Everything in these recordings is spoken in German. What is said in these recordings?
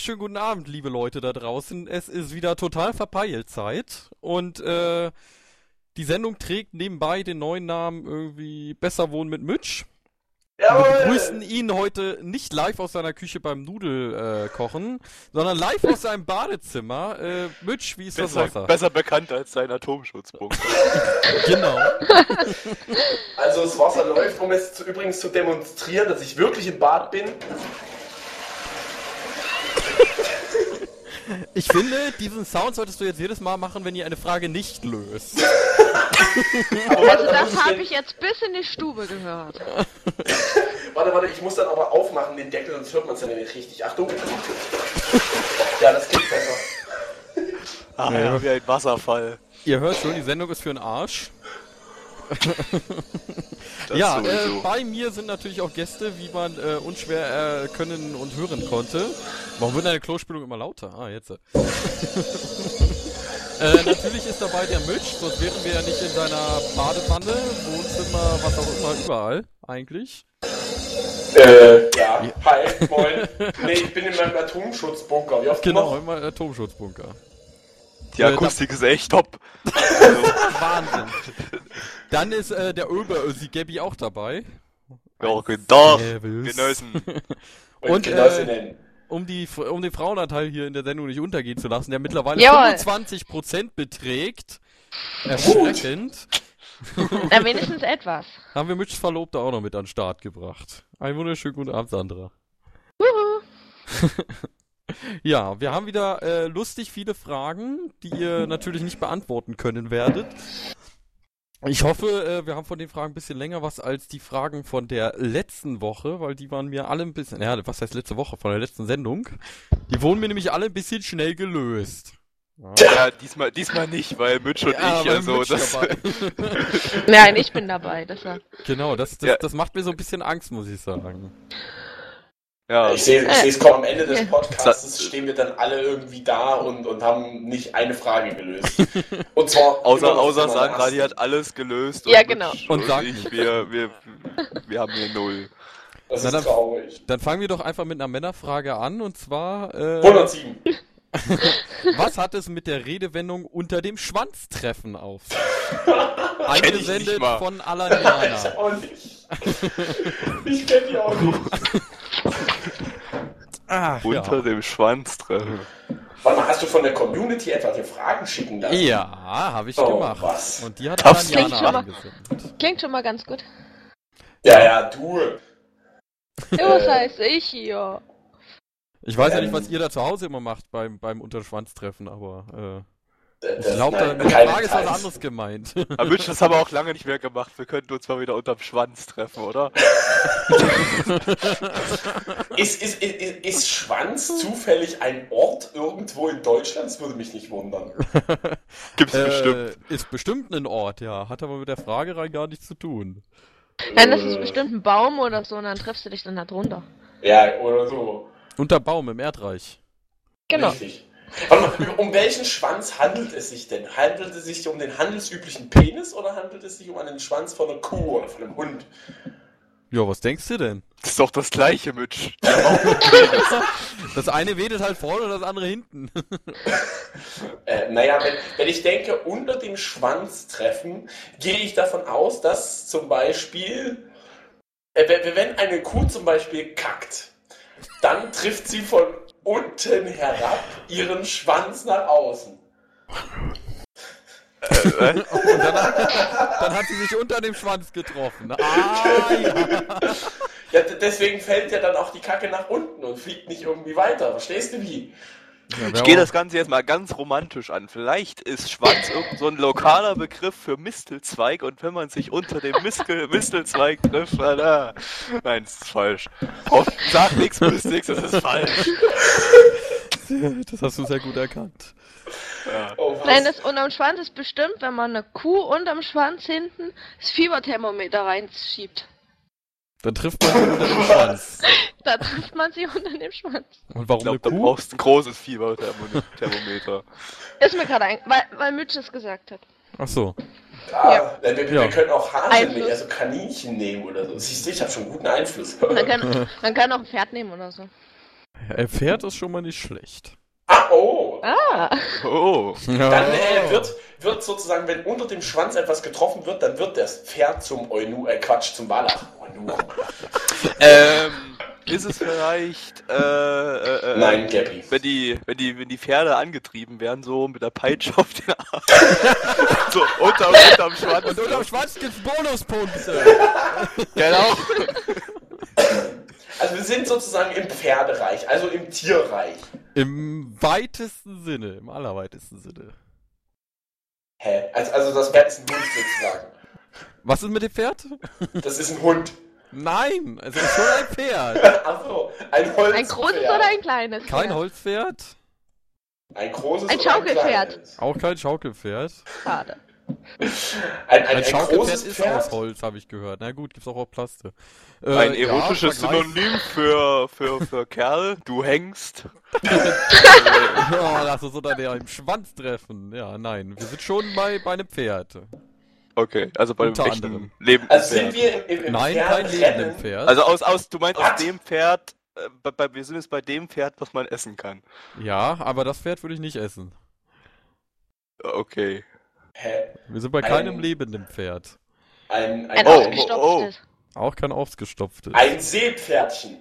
Wunderschönen guten Abend, liebe Leute da draußen. Es ist wieder total verpeilt Zeit und äh, die Sendung trägt nebenbei den neuen Namen irgendwie Besser wohnen mit Mitch. Wir begrüßen ihn heute nicht live aus seiner Küche beim Nudelkochen, äh, kochen, sondern live aus seinem Badezimmer. Äh, Mitch, wie ist besser, das Wasser? Besser bekannt als sein Atomschutzpunkt. genau. Also das Wasser läuft, um es zu, übrigens zu demonstrieren, dass ich wirklich im Bad bin. Ich finde, diesen Sound solltest du jetzt jedes Mal machen, wenn ihr eine Frage nicht löst. Also das habe ich jetzt bis in die Stube gehört. Warte, warte, ich muss dann aber aufmachen den Deckel, sonst hört man es ja nicht richtig. Achtung. Ja, das geht besser. Ah, ja, wie ein Wasserfall. Ihr hört schon, die Sendung ist für den Arsch. Ja, äh, bei mir sind natürlich auch Gäste, wie man äh, unschwer äh, können und hören konnte. Warum wird deine Klospülung immer lauter? Ah, jetzt. äh, natürlich ist dabei der Mitch, sonst wären wir ja nicht in seiner Badewanne, Wohnzimmer, was auch immer, überall, eigentlich. Äh, ja. Hi, moin. Nee, ich bin in meinem Atomschutzbunker. Wie oft Genau, noch? immer Atomschutzbunker. Die äh, Akustik ist echt top. Wahnsinn. Dann ist äh, der Oberösi Gabby auch dabei. Ja, doch, Servus. Genossen. Und, Und, äh, um, die, um den Frauenanteil hier in der Sendung nicht untergehen zu lassen, der mittlerweile Jawohl. 25% beträgt. Erschreckend. Na, wenigstens etwas. Haben wir Mitchs Verlobte auch noch mit an den Start gebracht. Einen wunderschönen guten Abend, Sandra. Wuhu. Ja, wir haben wieder äh, lustig viele Fragen, die ihr natürlich nicht beantworten können werdet. Ich hoffe, äh, wir haben von den Fragen ein bisschen länger was als die Fragen von der letzten Woche, weil die waren mir alle ein bisschen, ja, was heißt letzte Woche, von der letzten Sendung. Die wurden mir nämlich alle ein bisschen schnell gelöst. Ja, diesmal, diesmal nicht, weil Mitch und Ja, ich, also, Mitch das. Nein, ich bin dabei. Deshalb. Genau, das, das, Ja. das macht mir so ein bisschen Angst, muss ich sagen. Ja, Ich sehe ich äh, es kommen, am Ende des. Podcasts stehen wir dann alle irgendwie da und, und haben nicht eine Frage gelöst. Und zwar außer, außer Sandra, die hat alles gelöst. Ja, Mitch genau. Und Und, sagt ich, wir, wir, wir haben hier null. Das Na, ist dann- traurig. Dann fangen wir doch einfach mit einer Männerfrage an, und zwar, äh, 107. Was hat es mit der Redewendung unter dem Schwanztreffen auf? Ich Eingesendet von Ich Alaniana. auch nicht. Ich kenne die auch nicht. Ah, Unter ja. dem Schwanz treffen. Warte mal, hast du von der Community etwa die Fragen schicken lassen? ja, habe ich Oh, gemacht. was? Und die hat Tough. Klingt schon Alaniana mal- angesendet. Klingt schon mal ganz gut. Ja, ja, du. Ja, was heißt ich hier? Ich weiß ja Ähm. nicht, was ihr da zu Hause immer macht beim, beim Unterschwanztreffen, aber äh, Das- ich glaube, mit der Frage ist was anderes gemeint. Aber Mitch, das haben wir auch lange nicht mehr gemacht. Wir könnten uns mal wieder unterm Schwanz treffen, oder? Ist, ist, ist, ist Schwanz zufällig ein Ort irgendwo in Deutschland? Das würde mich nicht wundern. Gibt's äh, bestimmt. Ist bestimmt ein Ort, ja. Hat aber mit der Frage rein gar nichts zu tun. Nein, das ist bestimmt ein Baum oder so und dann triffst du dich dann da drunter. Ja, oder so. Unter Baum im Erdreich. Genau. Richtig. Warte mal, um welchen Schwanz handelt es sich denn? Handelt es sich um den handelsüblichen Penis oder handelt es sich um einen Schwanz von einer Kuh oder von einem Hund? Ja, was denkst du denn? Das ist doch das gleiche, Mitch. Das eine wedelt halt vorne und das andere hinten. Äh, naja, wenn, wenn ich denke, unter dem Schwanz treffen, gehe ich davon aus, dass zum Beispiel, äh, wenn- wenn eine Kuh zum Beispiel kackt, dann trifft sie von unten herab ihren Schwanz nach außen. Äh, Und dann, dann hat sie sich unter dem Schwanz getroffen. Ah, ja. Ja, deswegen fällt ja dann auch die Kacke nach unten und fliegt nicht irgendwie weiter. Verstehst du wie? Ich gehe das Ganze jetzt mal ganz romantisch an. Vielleicht ist Schwanz irgend so ein lokaler Begriff für Mistelzweig und wenn man sich unter dem Mistel Mistelzweig trifft, na, nein, das ist falsch. Oh, sag nichts, bist nichts, das ist falsch. Das hast du sehr gut erkannt. Ja. Oh? Nein, das unterm Schwanz ist bestimmt, wenn man eine Kuh unterm Schwanz hinten das Fieberthermometer reinschiebt. Dann trifft man sie unter dem Schwanz. Da trifft man sie unter dem Schwanz. Und warum Ich glaube, eine du Kuh? brauchst ein großes Fieberthermometer. Ist mir gerade ein, weil, weil Mitch es gesagt hat. Ach so. Ah, Ja. wir, wir, Ja. wir können auch Hase Einfluss. nehmen, also Kaninchen nehmen oder so. Siehst du, ich habe schon guten Einfluss. Man kann, man kann auch ein Pferd nehmen oder so. Er fährt ist schon mal nicht schlecht. Ah, oh. Ah, Oh. Dann äh, wird, wird sozusagen, wenn unter dem Schwanz etwas getroffen wird, dann wird das Pferd zum Eunu, äh Quatsch, zum Wallach. Ähm, ist es vielleicht, äh, äh, äh, Nein, Gabby. wenn die, wenn die, wenn die Pferde angetrieben werden, so mit der Peitsche auf den Arm. so, unterm, unterm Schwanz. Und unterm Schwanz gibt's Bonuspunkte. Genau. Also wir sind sozusagen im Pferdereich, also im Tierreich. Im weitesten Sinne, im allerweitesten Sinne. Hä? Also, also das Pferd ist ein Hund sozusagen. Was ist mit dem Pferd? Das ist ein Hund. Nein, es ist schon ein Pferd. Achso, ein Holzpferd. ein großes oder ein kleines? Kein Pferd? Holzpferd, Ein großes Ein oder Schaukelpferd. kleines? auch kein Schaukelpferd. Schade. Ein, ein, Ein großes ist Pferd? aus Holz, habe ich gehört. Na gut, gibt's auch auf Plaste. Äh, Ein ja, erotisches Vergleich- Synonym für, für, für Kerl. Du hängst. Ja, lass uns unter der im Schwanz treffen. Ja, nein, wir sind schon bei, bei einem Pferd. Okay, also bei dem Unter echten anderem. Leben. Also sind wir im, im, im Nein, kein Pferdrennen? lebendem Pferd. Also aus, aus, du meinst What? aus dem Pferd, äh, bei, bei, wir sind jetzt bei dem Pferd, was man essen kann. ja, aber das Pferd würde ich nicht essen. Okay. Hä? Wir sind bei Ein- keinem lebenden Pferd. Ein, Ein ein, Oh, ausgestopftes. Auch kein ausgestopftes. ein Seepferdchen.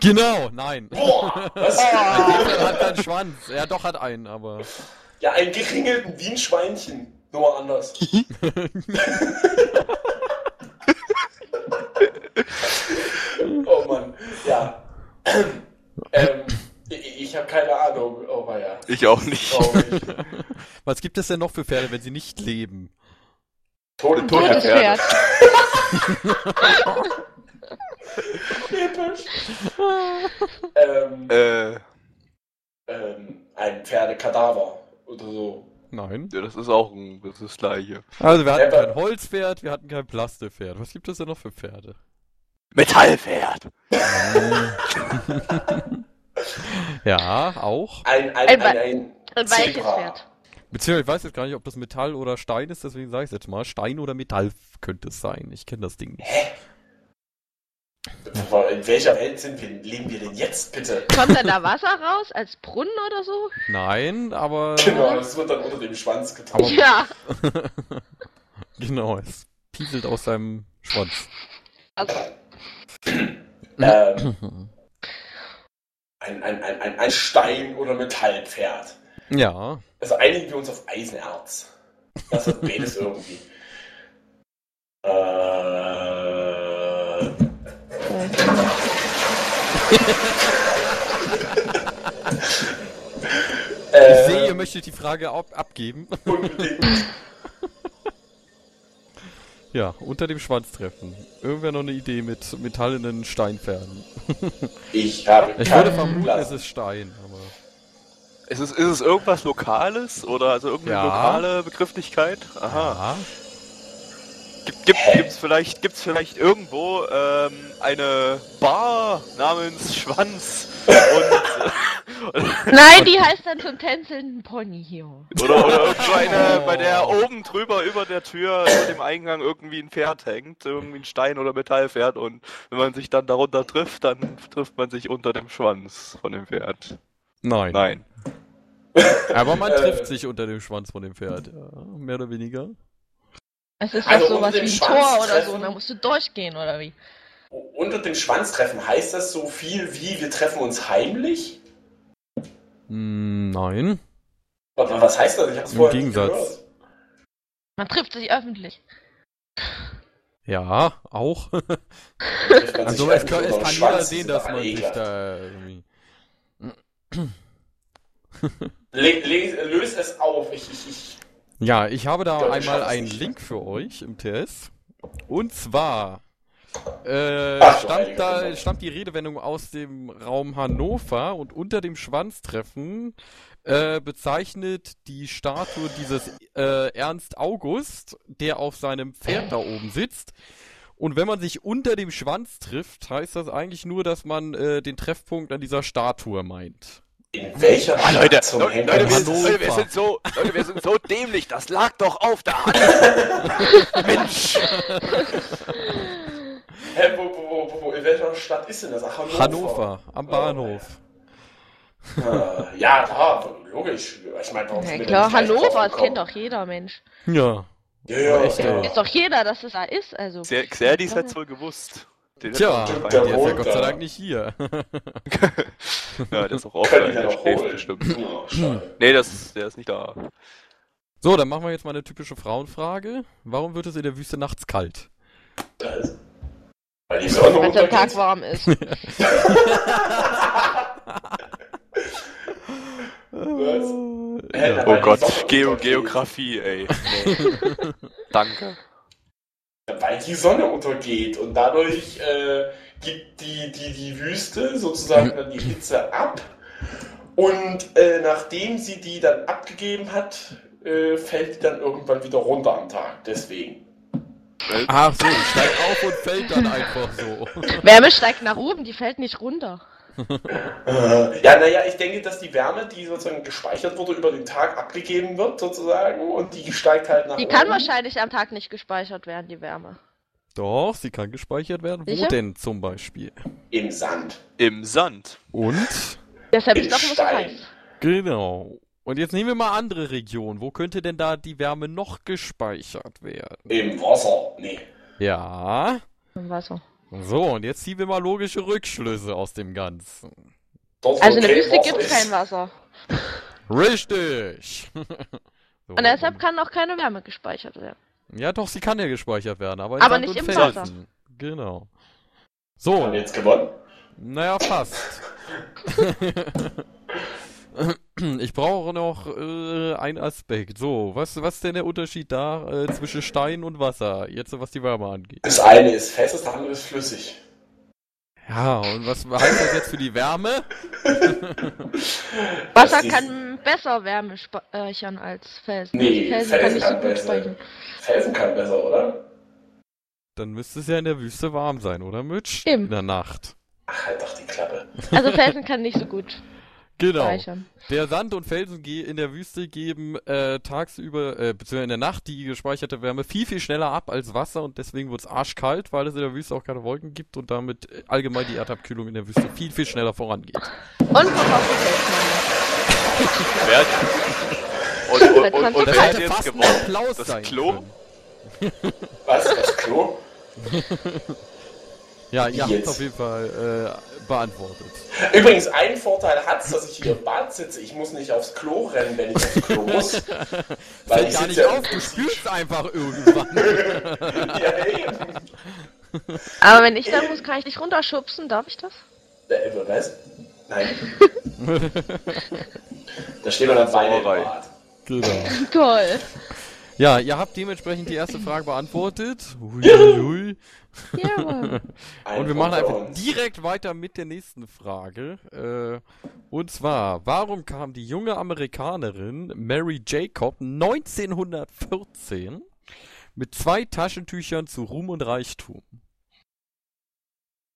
Genau, nein. Boah, was? Ein Seepferd hat keinen Schwanz. Ja, doch hat einen, aber. Ja, ein geringelten wie ein Schweinchen. Nur anders. oh Mann, ja. ähm, ich ich habe keine Ahnung. Oh ja. Ich auch nicht. Traurig. Was gibt es denn noch für Pferde, wenn sie nicht leben? Tote Totes Pferde. Pferd. Episch. ähm, Äh, ähm, ein Pferdekadaver oder so. Nein. ja, das ist auch ein, das ist das gleiche. Also wir hatten Aber- kein Holzpferd, wir hatten kein Plastepferd. Was gibt es denn noch für Pferde? Metallpferd. Ja, auch. Ein, ein, Ein ein, ein, Ein weiches Zebra. Pferd. Beziehungsweise ich weiß jetzt gar nicht, ob das Metall oder Stein ist, deswegen sage ich jetzt mal. Stein oder Metall könnte es sein. Ich kenne das Ding nicht. In welcher Welt sind wir, leben wir denn jetzt, bitte? Kommt dann da Wasser raus als Brunnen oder so? Nein, aber. Genau, das wird dann unter dem Schwanz getan. Ja. Genau, es pieselt aus seinem Schwanz. Also, Ähm, ein, ein, ein, ein, ein Stein- oder Metallpferd. Ja. Also einigen wir uns auf Eisenerz. Das hat beides irgendwie. Äh, Ich äh, sehe, ihr möchtet die Frage ab abgeben. unbedingt. Ja, unter dem Schwanz treffen. Irgendwer noch eine Idee mit metallenen Steinpferden? Ich habe Ich würde vermuten, Plan. es ist Stein, aber. Ist es, ist es irgendwas Lokales oder also irgendeine Ja. lokale Begrifflichkeit? Aha. Aha. Gibt, gibt, gibt's vielleicht, gibt's vielleicht irgendwo ähm, eine Bar namens Schwanz und nein, die heißt dann zum tänzelnden Pony hier. oder, oder irgendwo eine, bei der oben drüber über der Tür über dem Eingang irgendwie ein Pferd hängt, irgendwie ein Stein- oder Metallpferd und wenn man sich dann darunter trifft, dann trifft man sich unter dem Schwanz von dem Pferd. Nein. Nein. Aber man Äh. trifft sich unter dem Schwanz von dem Pferd. Ja, mehr oder weniger. Es ist Also doch sowas unter wie ein Schwanz Tor oder so, und da musst du durchgehen, oder wie? Unter dem Schwanz treffen heißt das so viel wie wir treffen uns heimlich? Hm, nein. Aber was heißt das? Ich habe es Im vorher nicht Gegensatz. gehört. Man trifft sich öffentlich. Ja, auch. Also es kann, es kann jeder sehen, dass man sich da irgendwie. Le le löse es auf. Ich, ich, ich. Ja, ich habe da einmal einen. Link für euch im TS. Und zwar äh, Ach, stammt, da, Güte. stammt die Redewendung aus dem Raum Hannover und unter dem Schwanztreffen äh, bezeichnet die Statue dieses äh, Ernst August, der auf seinem Pferd da oben sitzt. Und wenn man sich unter dem Schwanz trifft, heißt das eigentlich nur, dass man äh, den Treffpunkt an dieser Statue meint. In welcher Ah, Leute, zum Leute, Leute, wir, Leute, wir sind so, Leute, wir sind so dämlich, das lag doch auf der Hand. Mensch. Hä, wo, wo, wo, wo, in welcher Stadt ist denn das? Ach, Hannover. Hannover, am Oh, Bahnhof. Äh, ja, klar, logisch. Ich meine, warum Ja, klar, Hannover, das kennt doch jeder Mensch. Ja. Ja, ja, Echt, ja. Ist doch jeder, dass es da ist, also. Xer- Xerdis hat's wohl gewusst. Den hat Tja, er der der ist ja Gott sei da. Dank nicht hier. Ja, der ist auch offline, der ja schläft bestimmt. Ja, schade. Nee, das, der ist nicht da. So, dann machen wir jetzt mal eine typische Frauenfrage. Warum wird es in der Wüste nachts kalt? Das- Weil die Sonne Wenn am Tag untergeht. warm ist. Ja. Oh Gott, Geo. Geografie, ey. Danke. Weil die Sonne untergeht und dadurch äh, gibt die, die, die Wüste sozusagen dann die Hitze ab. Und äh, nachdem sie die dann abgegeben hat, äh, fällt die dann irgendwann wieder runter am Tag. Deswegen. Ach so, die steigt auf und fällt dann einfach so. Wärme steigt nach oben, die fällt nicht runter. Äh, ja, naja, ich denke, dass die Wärme, die sozusagen gespeichert wurde, über den Tag abgegeben wird, sozusagen, und die steigt halt nach Die oben. kann wahrscheinlich am Tag nicht gespeichert werden, die Wärme. Doch, sie kann gespeichert werden. Wo Sicher? denn zum Beispiel? Im Sand. Im Sand. Und? Deshalb In ist doch immer so heiß. Genau. Und jetzt nehmen wir mal andere Regionen. Wo könnte denn da die Wärme noch gespeichert werden? Im Wasser. Nee. Ja. Im Wasser. So, und jetzt ziehen wir mal logische Rückschlüsse aus dem Ganzen. Dort, wo Also in der Wüste gibt es kein Wasser. Richtig. so, Und deshalb kann auch keine Wärme gespeichert werden. Ja, doch, sie kann ja gespeichert werden, aber, in Aber nicht im Felsen. Wasser. Genau. Haben So, wir jetzt gewonnen? naja, fast. Ich brauche noch äh, einen Aspekt. So, was, was ist denn der Unterschied da äh, zwischen Stein und Wasser? Jetzt, was die Wärme angeht. Das eine ist fest, das andere ist flüssig. Ja, und was heißt das jetzt für die Wärme? Wasser ist- kann besser Wärme speichern als Felsen. Nee, Felsen Felsen kann nicht so gut besser. speichern. Felsen kann besser, oder? Dann müsste es ja in der Wüste warm sein, oder Mitch? Eben. In der Nacht. Ach, halt doch die Klappe. Also Felsen kann nicht so gut Genau. speichern. Der Sand und Felsen in der Wüste geben äh, tagsüber, äh, beziehungsweise in der Nacht die gespeicherte Wärme viel, viel schneller ab als Wasser und deswegen wird es arschkalt, weil es in der Wüste auch keine Wolken gibt und damit äh, allgemein die Erdabkühlung in der Wüste viel, viel schneller vorangeht. Und. Und, und, und, und, Das wer hat jetzt gewonnen? Applaus Das sein Klo? Was? Das Klo? Ja, ihr habt Jetzt. auf jeden Fall äh, beantwortet. Übrigens, ein Vorteil hat's, dass ich hier im Bad sitze. Ich muss nicht aufs Klo rennen, wenn ich aufs Klo muss. weil Fällt ich gar nicht ja auf, du spürst einfach irgendwann. Ja, eben. Aber wenn ich dann muss, kann ich dich runterschubsen. Darf ich das? Äh, was? Nein. da stehen wir dann beide im. Bad. genau. Toll. Ja, ihr habt dementsprechend die erste Frage beantwortet. Huiuiui. Ein Und wir machen einfach direkt weiter mit der nächsten Frage. Äh, und zwar, warum kam die junge Amerikanerin Mary Jacob 1914 mit zwei Taschentüchern zu Ruhm und Reichtum?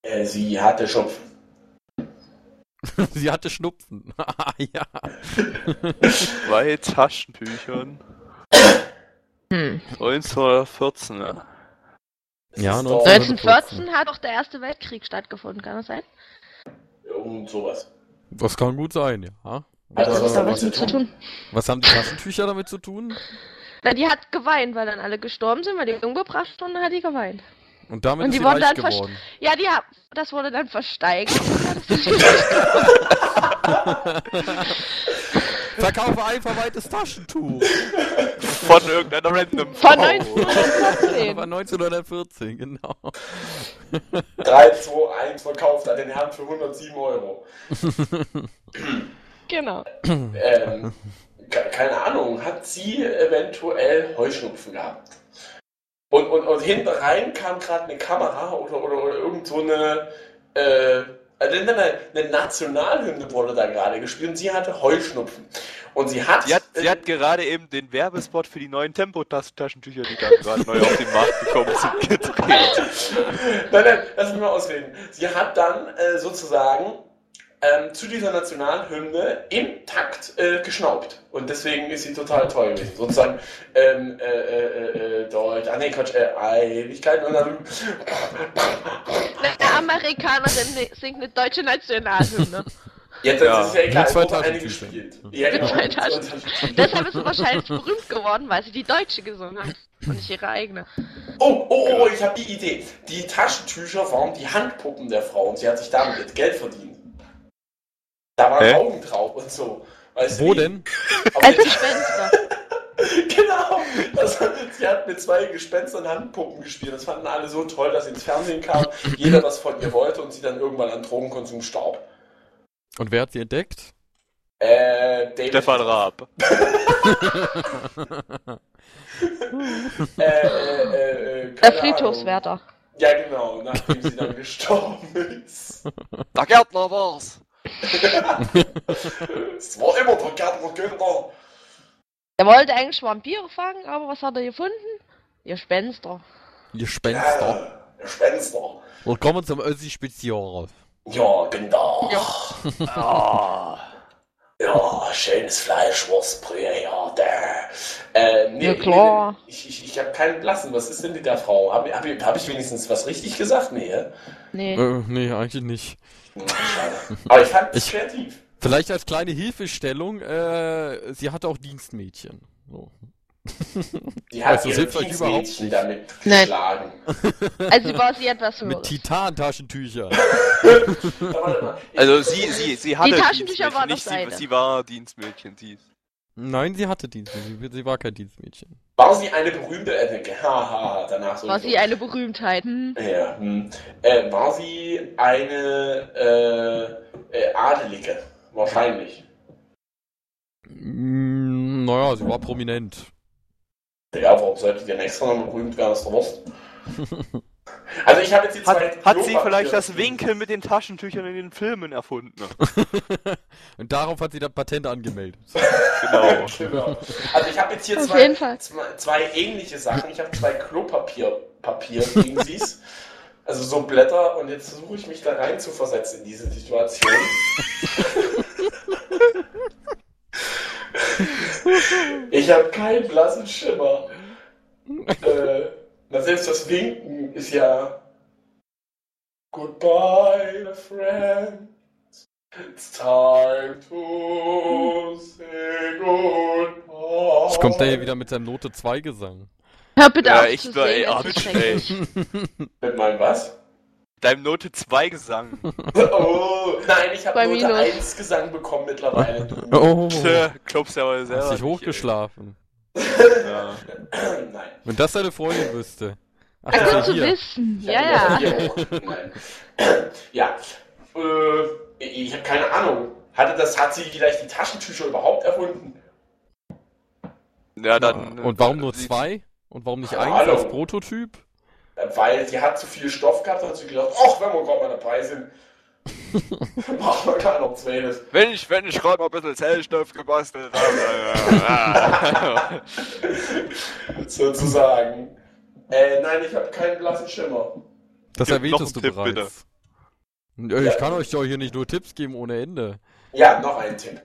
Äh, sie hatte Schopf. Sie hatte Schnupfen. Ah, ja. Zwei Taschentüchern. Hm. 1914, ja. Ja, ist doch 1914 hat auch der Erste Weltkrieg stattgefunden, kann das sein? Irgend sowas. Das kann gut sein, ja. Was was damit was zu tun? tun? Was haben die Taschentücher damit zu tun? Na, die hat geweint, weil dann alle gestorben sind, weil die umgebracht wurden, dann hat die geweint. Und damit Und ist die sie wurden reich dann geworden. Ja, die das wurde dann versteigert. Verkaufe ein verweites Taschentuch. Von irgendeiner random Von Frau. 1914. Aber 1914, genau. 3, 2, 1 verkauft hat den Herrn für 107 Euro. Genau. Ähm, ke- keine Ahnung, hat sie eventuell Heuschnupfen gehabt? Und, und, und hinten rein kam gerade eine Kamera oder, oder, oder irgend so eine, äh, also nein, nein, eine Nationalhymne wurde da gerade gespielt und sie hatte Heuschnupfen. Und sie hat. Sie hat, sie hat gerade eben den Werbespot für die neuen Tempo-Taschentücher, die da gerade neu auf den Markt gekommen sind, gedreht. nein, nein, lass mich mal ausreden. Sie hat dann äh, sozusagen ähm, zu dieser Nationalhymne im Takt äh, geschnaubt. Und deswegen ist sie total toll gewesen. Sozusagen, ähm, äh, äh, äh, Deutsch, ah nee, Quatsch, äh, Einigkeit und dann. Eine Amerikanerin ne- singt eine deutsche Nationalhymne. Das Ja, ist ja egal, es wurde eine gespielt. Ja, genau. Deshalb ist sie wahrscheinlich berühmt geworden, weil sie die Deutsche gesungen hat und nicht ihre eigene. Oh, oh, oh, ich habe die Idee. Die Taschentücher waren die Handpuppen der Frau und sie hat sich damit jetzt Geld verdient. Da waren Hä? Augen drauf und so. Weißt du Wo wie? denn? Auf Als Gespenster. genau. Also, sie hat mit zwei Gespenstern Handpuppen gespielt. Das fanden alle so toll, dass sie ins Fernsehen kam, jeder was von ihr wollte und sie dann irgendwann an Drogenkonsum starb. Und wer hat sie entdeckt? Äh, David Stefan Raab. Äh, äh, äh, äh, Der Friedhofswärter. Ja, genau, nachdem sie dann gestorben ist. Der Gärtner war's. Es war immer der Gärtner Günther. Er wollte eigentlich Vampire fangen, aber was hat er gefunden? Ihr Gespenster. Gespenster. Ja, der Spenster. Willkommen zum Össi-Spezial. Ja, bin da. Ja. Ah. Ja, schönes Fleischwurstbrühe, ja, der. Äh, nee, Ja, klar. nee, Ich, ich, ich habe keinen Blassen. Was ist denn mit der Frau? Habe hab, ich- hab ich wenigstens was richtig gesagt? Nee? Nee. Äh, nee, eigentlich nicht. Aber ich fand es kreativ. Vielleicht als kleine Hilfestellung, äh, sie hatte auch Dienstmädchen. So. Die hat Also, ihre Dienstmädchen nicht. damit Nein. geschlagen. Also war sie etwas Mit höheres. Titan-Taschentüchern. Mal. Ich- Also sie, sie, sie hatte Taschentücher Dienstmädchen, waren nicht das sie, eine. sie war Dienstmädchen, sie. Nein, sie hatte Dienstmädchen. Sie, sie war kein Dienstmädchen. War sie eine berühmte, äh, haha, danach so. War sie eine Berühmtheit. Hm. Ja, hm. äh, war sie eine äh, äh, Adelige? Wahrscheinlich. Mm, naja, sie war prominent. Ja, warum sollte die denn extra noch berühmt werden, ist doch Wurst. Also ich habe jetzt die Hat, zwei hat sie vielleicht das Winkel mit den Taschentüchern in den Filmen erfunden? Und darauf hat sie dann Patent angemeldet. Genau. Genau. Also ich habe jetzt hier zwei, zwei, zwei ähnliche Sachen. Ich habe zwei Klopapier Papier Dingsies. Also so Blätter und jetzt versuche ich mich da rein zu versetzen in diese Situation. ich habe keinen blassen Schimmer. äh, na selbst das Winken ist ja Goodbye, my friend. It's time to say goodbye. Jetzt kommt er hier wieder mit seinem Note 2 Gesang. Hör bitte Ja, auf ich zu war- ey, singen, ist schrecklich. Mit meinem was? Deinem Note 2 Gesang. Oh, nein, ich habe Note Minus. 1 Gesang bekommen mittlerweile. Du. Oh, Tja, Glaubst du aber selber. hast dich hochgeschlafen. ey. Ja. Nein. Wenn das deine Freundin wüsste. Ach, das gut zu ja hier. wissen. Ich Ja, hab ja. Ja. Äh, ich habe keine Ahnung. Hatte das, hat sie vielleicht die Taschentücher überhaupt erfunden? ja, dann. Und warum nur zwei? Und warum nicht eins als Prototyp? Weil sie hat zu viel Stoff gehabt und hat sie gedacht, ach, wenn wir gerade mal dabei sind, machen wir gar noch zweites. Wenn ich, wenn ich gerade mal ein bisschen Zellstoff gebastelt habe. Sozusagen. Äh, nein, ich habe keinen blassen Schimmer. Das Gib erwähntest du Tipp, bereits. Äh, Ich kann euch doch hier nicht nur Tipps geben ohne Ende. Ja, noch ein Tipp.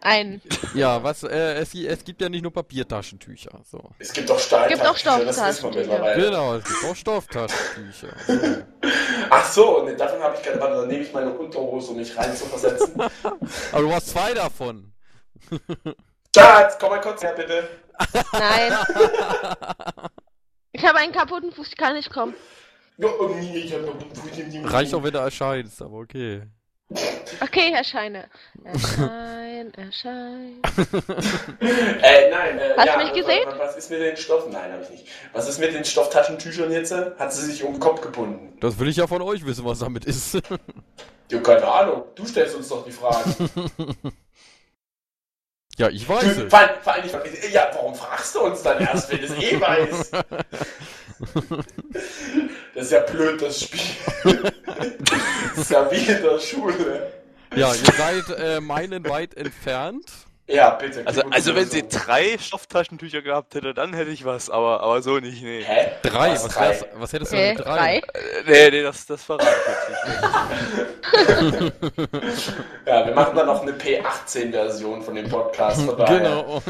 Ein. Ja, was, äh, es, es gibt ja nicht nur Papiertaschentücher. So. Es gibt doch Stahltaschentücher, Gibt auch Stofftaschentücher. mittlerweile. Genau, es gibt auch Stofftaschentücher. So. Ach so, ne, davon habe ich keine Warte, dann nehme ich meine Unterhose, um mich rein zu versetzen. Aber du hast zwei davon. Schatz, komm mal kurz her, bitte. Nein. Ich habe einen kaputten Fuß, ich kann nicht kommen. Reicht auch, wenn du erscheinst, aber okay. Okay, Herr Scheine. Erschein, erschein. Äh, nein, äh, Hast ja, du mich gesehen? Was, was ist mit den Stoffen? Nein, habe ich nicht. Was ist mit den Stofftaschentüchern jetzt? Hat sie sich um den Kopf gebunden? Das will ich ja von euch wissen, was damit ist. Ja, keine Ahnung. Du stellst uns doch die Fragen. ja, ich weiß Du, es. vor, allem- vor allem, ich- ja, warum fragst du uns dann erst, wenn du es eh weißt? Das ist ja blöd, das Spiel. Das ist ja wie in der Schule. Ja, ihr seid äh, meilenweit entfernt. Ja, bitte. Also, also wenn sie drei Stofftachentücher gehabt hätte, dann hätte ich was, aber, aber so nicht, nee. Hä? Drei, Was, was, drei? wär's, was hättest du Okay, denn mit drei? drei. Äh, Nee, nee, das, das verrate ich jetzt nicht. Ja, wir machen dann noch eine P18-Version von dem Podcast. Von daher. Genau.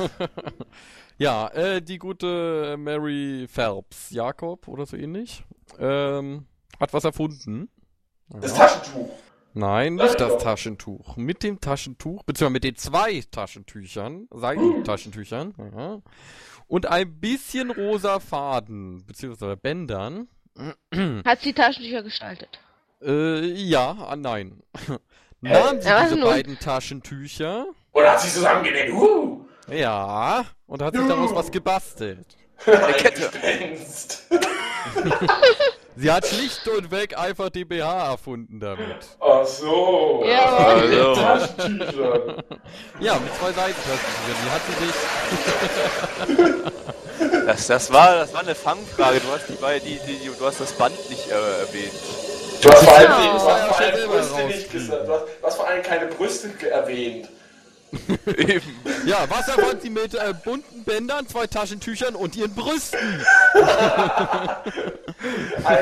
Ja, äh, die gute Mary Phelps, Jakob oder so ähnlich, ähm, hat was erfunden. Das Taschentuch. Nein, nicht das Taschentuch. Mit dem Taschentuch, beziehungsweise mit den zwei Taschentüchern, Seitentaschentüchern, ja, und ein bisschen rosa Faden, beziehungsweise Bändern. Hat sie Taschentücher gestaltet. Äh, ja, ah, nein. Nahm sie Ja, diese beiden Taschentücher, Oder hat sie zusammengenäht? Uh! Ja, und hat sich daraus was gebastelt. Eine Kette. Sie hat schlicht und weg einfach die BH erfunden damit. Ach so. Ja, Also. Mit Taschentüchern. Ja, mit zwei Seitentaschentüchern. Die hat sie sich. Das, das, war, das war eine Fangfrage. Du hast, die, die, die, die, du hast das Band nicht äh, erwähnt. Du hast vor allem, keine Brüste erwähnt. Eben. Ja, was erfand sie mit äh, bunten Bändern, zwei Taschentüchern und ihren Brüsten?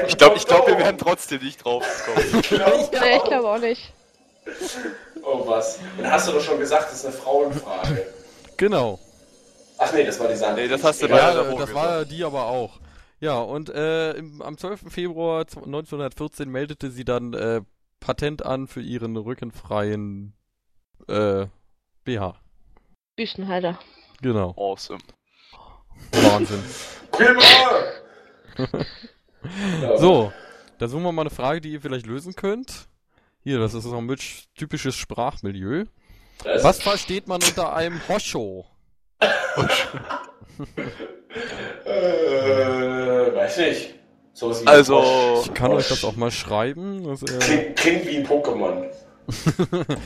Ich glaube, ich glaub, wir werden trotzdem nicht drauf kommen. Genau. Nee, ich glaube auch nicht. Oh was. Und hast du doch schon gesagt, das ist eine Frauenfrage. Genau. Ach nee, das war die Sandra. Nee, das hast du Ja, Ja, davor das war die aber auch. Ja, und äh, im, am 12. Februar 1914 meldete sie dann äh, Patent an für ihren rückenfreien äh, BH. Büstenhalter. Genau. Awesome. Wahnsinn. Ja. So, da suchen wir mal eine Frage, die ihr vielleicht lösen könnt. Hier, das ist auch ein typisches Sprachmilieu. Das- Was versteht man unter einem Hosho? Äh, weiß nicht. Sowas wie Also, Ich kann euch das auch mal schreiben. Das, äh, Klingt, klingt wie ein Pokémon.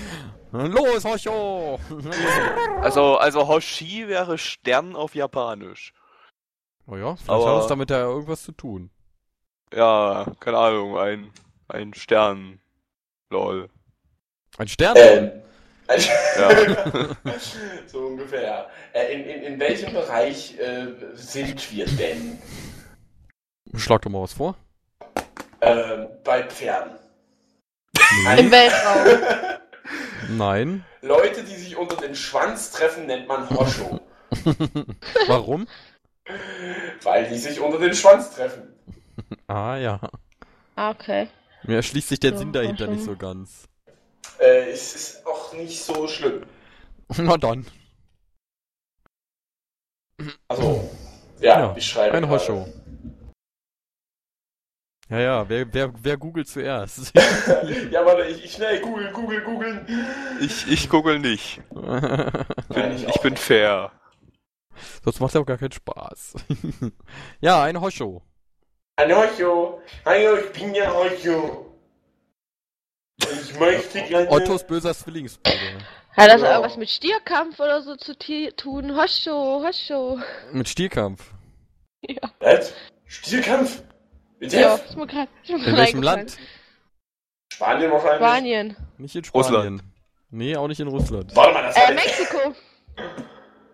Los, Hosho! also, also Hoshi wäre Stern auf Japanisch. Oh ja, vielleicht Aber- hat es damit ja irgendwas zu tun. Ja, keine Ahnung, ein, ein Stern. Lol. Ein Stern? Ähm. Ja. so ungefähr. Äh, in, in, in welchem Bereich äh, sind wir denn? Schlag doch mal was vor. Ähm, bei Pferden. Im Weltraum. Nein. Leute, die sich unter den Schwanz treffen, nennt man Hosho. Warum? weil die sich unter den Schwanz treffen. Ah ja. Ah, okay. Mir erschließt sich der Ja, Sinn dahinter Hosho. nicht so ganz. Äh, es ist auch nicht so schlimm. Na dann. Also, ja, Ja, ich schreibe. Ein gerade. Hosho. Ja, ja, wer, wer, wer googelt zuerst? ja, warte, ich, ich schnell googeln, googeln, googeln. Ich, ich google nicht. Nein, ich, Ich bin fair. Sonst macht ja auch gar keinen Spaß. ja, ein Hosho. Ein Hosho. Hallo, ich bin der Hosho. Ich möchte gerne. Ottos böser Zwillingsbruder. Hat das Ja. irgendwas mit Stierkampf oder so zu tun? Hoscho, Hoscho. Mit Stierkampf. Ja, Was? Stierkampf? Mit ja F? ist mir grad, ist mir In welchem. Land? Spanien wahrscheinlich. Spanien. Nicht in Spanien. Russland. Nee, auch nicht in Russland. Warte mal, das Äh, Mexiko.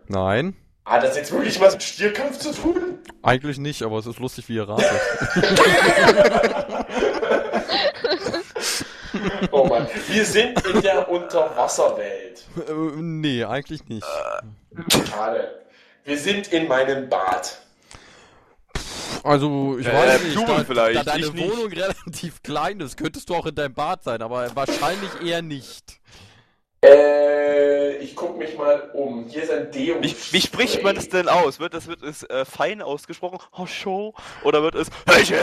Nein, hat das jetzt wirklich was mit Stierkampf zu tun? eigentlich nicht, aber es ist lustig, wie ihr ratet. Oh Mann. Wir sind in der Unterwasserwelt. äh, nee, eigentlich nicht. Schade. Wir sind in meinem Bad. Also, ich Äh, weiß nicht, Blumen da, vielleicht, da deine ich nicht. Wohnung relativ klein ist, könntest du auch in deinem Bad sein, aber wahrscheinlich eher nicht. Äh, ich guck mich mal um. Hier ist ein Deo. Wie, wie spricht man das denn aus? Wird das wird es äh, fein ausgesprochen? Hosho? Oder wird es Hosho?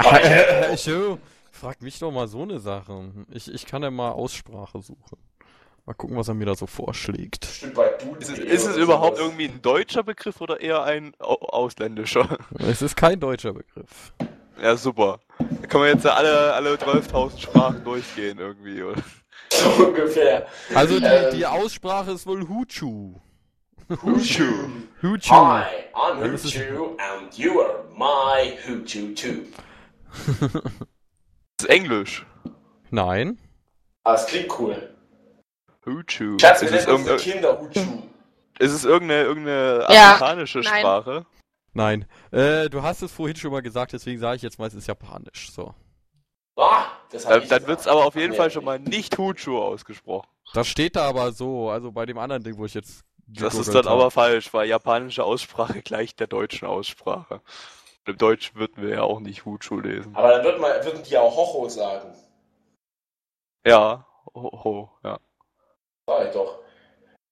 Hey, Joe, frag mich doch mal so eine Sache. Ich, ich kann ja mal Aussprache suchen. Mal gucken, was er mir da so vorschlägt. Bei. Ist es, ist es überhaupt irgendwie ein deutscher Begriff oder eher ein au ausländischer? Es ist kein deutscher Begriff. Ja, super. Da können wir jetzt alle, alle 12.000 Sprachen durchgehen irgendwie. Oder? So ungefähr. Also die, Ähm. die Aussprache ist wohl Huchu. Hoochu. Huchu. Hi, I'm Hoochu and you are my Hoochu too. Das ist Englisch. Nein. Ah, das klingt cool. Huchu. Schatz, Ist wir es, nennen unsere irgende, Kinder Hoochu. ist es irgendeine, irgendeine Ja. afrikanische Nein. Sprache? Nein. Äh, du hast es vorhin schon mal gesagt, deswegen sage ich jetzt mal, es ist japanisch. So. Ah, das hab Dann, ich wird es aber auf jeden. Fall schon mal nicht Huchu ausgesprochen. Das steht da aber so, also bei dem anderen Ding, wo ich jetzt. Das ist dann aber falsch, weil japanische Aussprache gleicht der deutschen Aussprache. Im Deutschen würden wir ja auch nicht Huchu lesen. Aber dann wird man, würden die auch Hocho sagen. Ja. Oh, oh, ja. Sag ich doch.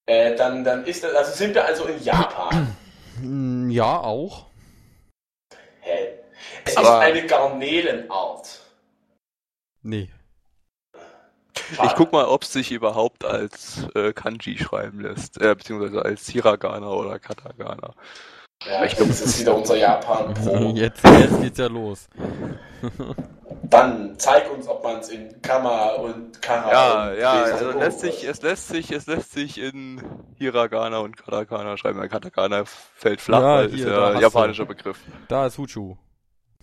Äh, dann, dann ist das, also sind wir also in Japan. Hm, Ja, auch. Hä? Es Aber- ist eine Garnelenart. Nee. Schade. Ich guck mal, ob es sich überhaupt als äh, Kanji schreiben lässt. Äh, beziehungsweise als Hiragana oder Katakana. Ja, ich glaube, es ist wieder unser Japan Pro. Jetzt, jetzt geht's ja los. Dann zeig uns, ob man es in Kama und Kara Ja, und ja, also und lässt sich, es lässt sich, es lässt sich in Hiragana und Katakana schreiben. Katakana fällt flach, Ja, weil hier, ist ja ein du. japanischer Begriff. Da ist Huchu.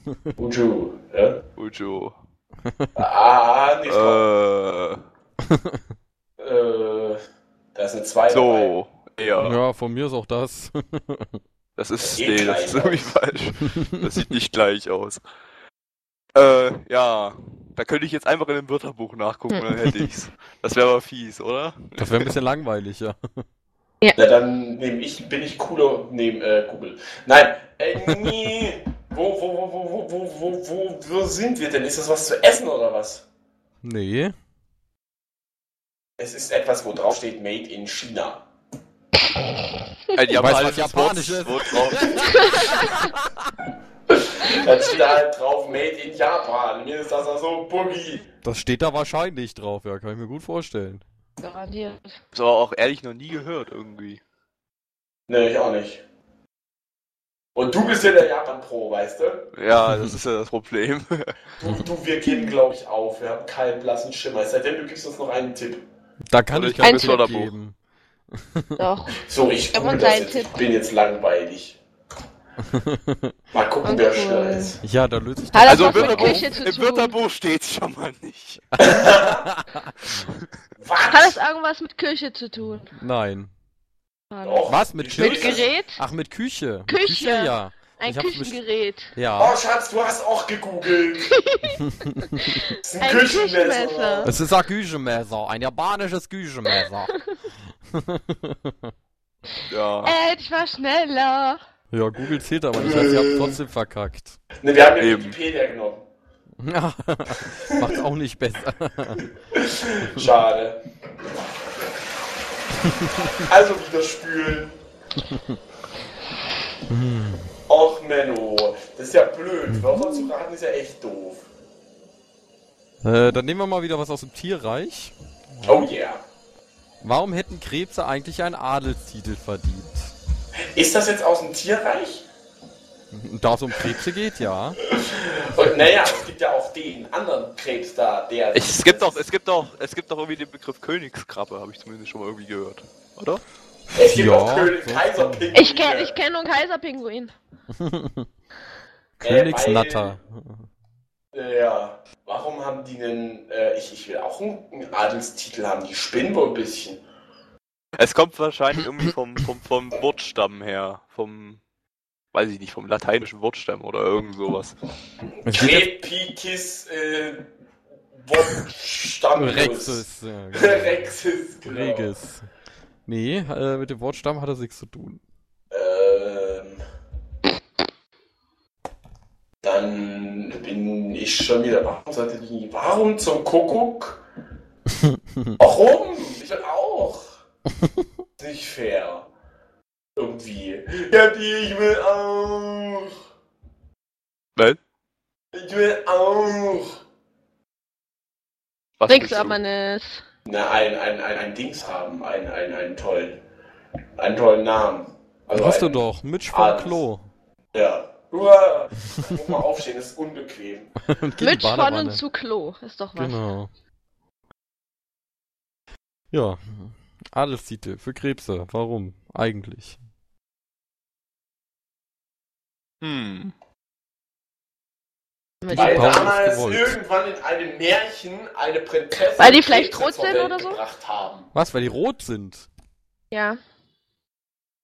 Uju, ja? Ujo. Ah, nicht äh, Äh, äh, da ist eine 2 so, eher. Ja, von mir ist auch das. Das ist, nee, das ist irgendwie falsch. Das sieht nicht gleich aus. Äh, ja. Da könnte ich jetzt einfach in dem Wörterbuch nachgucken, dann hätte ich's. Das wäre aber fies, oder? Das wäre ein bisschen langweilig, ja. Ja. Na, dann nehme ich, bin ich cooler neben äh, Google. Nein, äh, nee. wo, wo, wo, wo, wo, wo, wo, wo sind wir denn? Ist das was zu essen oder was? Nee. Es ist etwas, wo drauf steht Made in China. Ein Du weißt, was japanisches Japanisch ist. Wort, drauf. Da steht da halt drauf Made in Japan. Mir ist das also Boogie. Das steht da wahrscheinlich drauf, ja, kann ich mir gut vorstellen. Garantiert. Das aber auch ehrlich noch nie gehört irgendwie. Ne, ich auch nicht. Und du bist ja der Japan-Pro, weißt du? Ja, das ist ja das Problem. Du, du wir geben, glaube ich, auf. Wir haben keinen blassen Schimmer. Es sei denn, du gibst uns noch einen Tipp. Da kann Oder ich keinen Tipp geben. Doch. So, ich google das jetzt. Tipp. Ich bin jetzt langweilig. Mal gucken, wer Cool. schneller ist. Ja, da löst sich Also das im was mit Wörterbuch, Küche zu im tun? Wörterbuch steht's schon mal nicht. Hat das Was? irgendwas mit Küche zu tun? Nein. Doch, Was, mit Chips? Mit? Gerät? Ach, mit Küche. Küche. Küche, ja. Ein Küchengerät. Ja. Oh, Schatz, du hast auch gegoogelt. das ist ein, Ein Küchenmesser. Küchenmesser. Es ist ein Küchenmesser, ein japanisches Küchenmesser. Ja. Äh, ich war schneller. Ja, Google zählt aber nicht, also ihr habt trotzdem verkackt. Ne, wir haben ja Eben. Wikipedia genommen. Macht's auch nicht besser. Schade. also wieder spülen. Och, Menno. Das ist ja blöd. Wörter zu raten ist ja echt doof. Äh, dann nehmen wir mal wieder was aus dem Tierreich. Oh yeah. Warum hätten Krebse eigentlich einen Adelstitel verdient? Ist das jetzt aus dem Tierreich? Da es um Krebse geht, ja. Und naja, es gibt ja auch den anderen Krebs da, der. Ich, es gibt auch, es gibt auch, es gibt auch irgendwie den Begriff Königskrabbe, habe ich zumindest schon mal irgendwie gehört. Oder? es gibt Ja, auch König, so- Kaiserpinguine. Ich kenn, ich kenn nur Kaiserpinguin. Königsnatter. Äh, ja. Warum haben die einen. Äh, ich, ich will auch einen, Adelstitel haben. Die spinnen wohl ein bisschen. Es kommt wahrscheinlich irgendwie vom, vom, vom Wortstamm her. Vom, weiß ich nicht, vom lateinischen Wortstamm oder irgend sowas. Crepikis, äh. Wortstamm. Rexis. Ja, genau. Rexis, genau. Regis. Nee, äh, mit dem Wortstamm hat das nichts zu tun. Ähm, dann bin ich schon wieder. Warum sollte die. Warum zum Kuckuck? Warum? Ich will auch. Nicht fair. Irgendwie. Ja, die, ich will auch. Nein? Ich will auch. Was Nix aber nicht. Na, ein, ein, ein, ein Dings haben. Ein, ein, einen tollen. Einen tollen Namen. Also Hast du doch, Mitch Adels. Klo. Ja. Uah. Muss mal aufstehen, das ist unbequem. Und Mit von und zu Klo. Ist doch was. Genau. Ja, Adelstitel für Krebse. Warum? Eigentlich. Hm. Weil damals gewollt. irgendwann in einem Märchen eine Prinzessin Weil die vielleicht rot sind oder so? gebracht haben. Was, weil die rot sind? ja.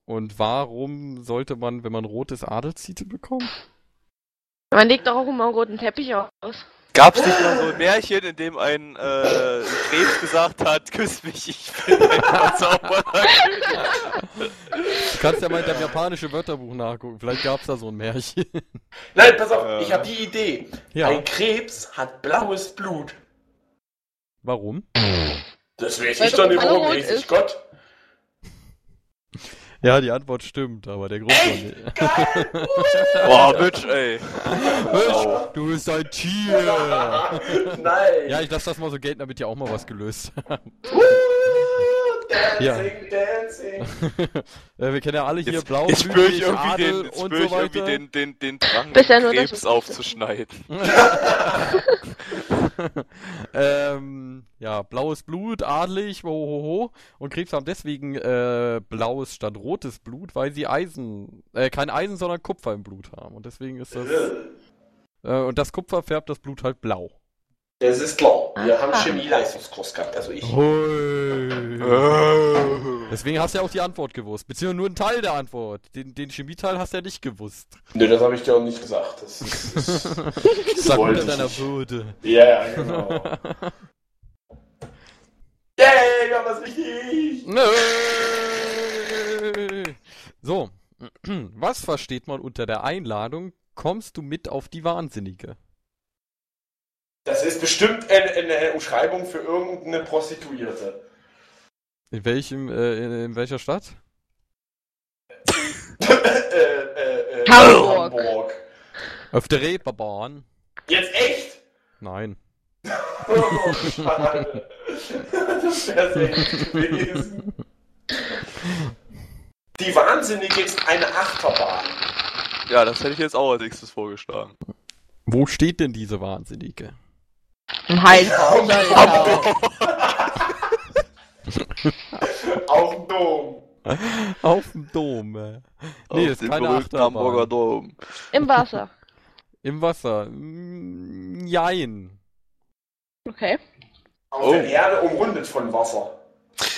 Und warum sollte man, wenn man rot ist, Adelstitel bekommen? Man legt doch auch immer einen roten Teppich aus. Gab's nicht mal so ein Märchen, in dem ein äh, Krebs gesagt hat, küss mich, ich bin ein König. Du kannst ja mal in deinem japanischen Wörterbuch nachgucken. Vielleicht gab's da so ein Märchen. Nein, pass auf, Äh. ich habe die Idee. ja. Ein Krebs hat blaues Blut. Warum? Das weiß ich doch nicht, warum weiß ich ist. Gott. Ja, die Antwort stimmt, aber der Grund war nicht. Geil! Boah, Bitch, ey. Mensch, du bist ein Tier! Nein! Ja, ich lasse das mal so gelten, damit ihr auch mal was gelöst habt. Dancing, Ja. dancing. Äh, wir kennen ja alle hier Jetzt, blau, jetzt spüre ich irgendwie, Adel den, jetzt spür ich so irgendwie weiter. den, den, den Drang, Krebs ich aufzuschneiden. ähm, ja, blaues Blut, adelig, hohoho. Und Krebs haben deswegen äh, blaues statt rotes Blut, weil sie Eisen, äh, kein Eisen, sondern Kupfer im Blut haben. Und deswegen ist das, äh, und das Kupfer färbt das Blut halt blau. Das ist klar. Wir haben. Chemieleistungskurs gehabt, also ich. Deswegen hast du ja auch die Antwort gewusst. Beziehungsweise nur einen Teil der Antwort. Den, den Chemieteil hast du ja nicht gewusst. Nö, das habe ich dir auch nicht gesagt. Das ist, das Sag unter ich deiner. Würde. Ja, ja, genau. Yay, wir haben das richtig! Nö. So, was versteht man unter der Einladung? Kommst du mit auf die Wahnsinnige? Das ist bestimmt eine, eine Umschreibung für irgendeine Prostituierte. In welchem, äh, in, in welcher Stadt? äh, äh, äh, Hamburg. Hamburg. Auf der Reeperbahn? Jetzt echt? Nein. Oh, schade. Das wäre sehr gut gewesen. Die Wahnsinnige ist eine Achterbahn. Ja, das hätte ich jetzt auch als nächstes vorgeschlagen. Wo steht denn diese Wahnsinnige? Im Heilhaus. Auf dem Dom. Auf dem Dom. äh. Nee, Auf ist dem keine Achterbahn. Hamburger Dom. Im Wasser. Im Wasser. Mm, Jein. Okay. Auf Oh. der Erde umrundet von Wasser.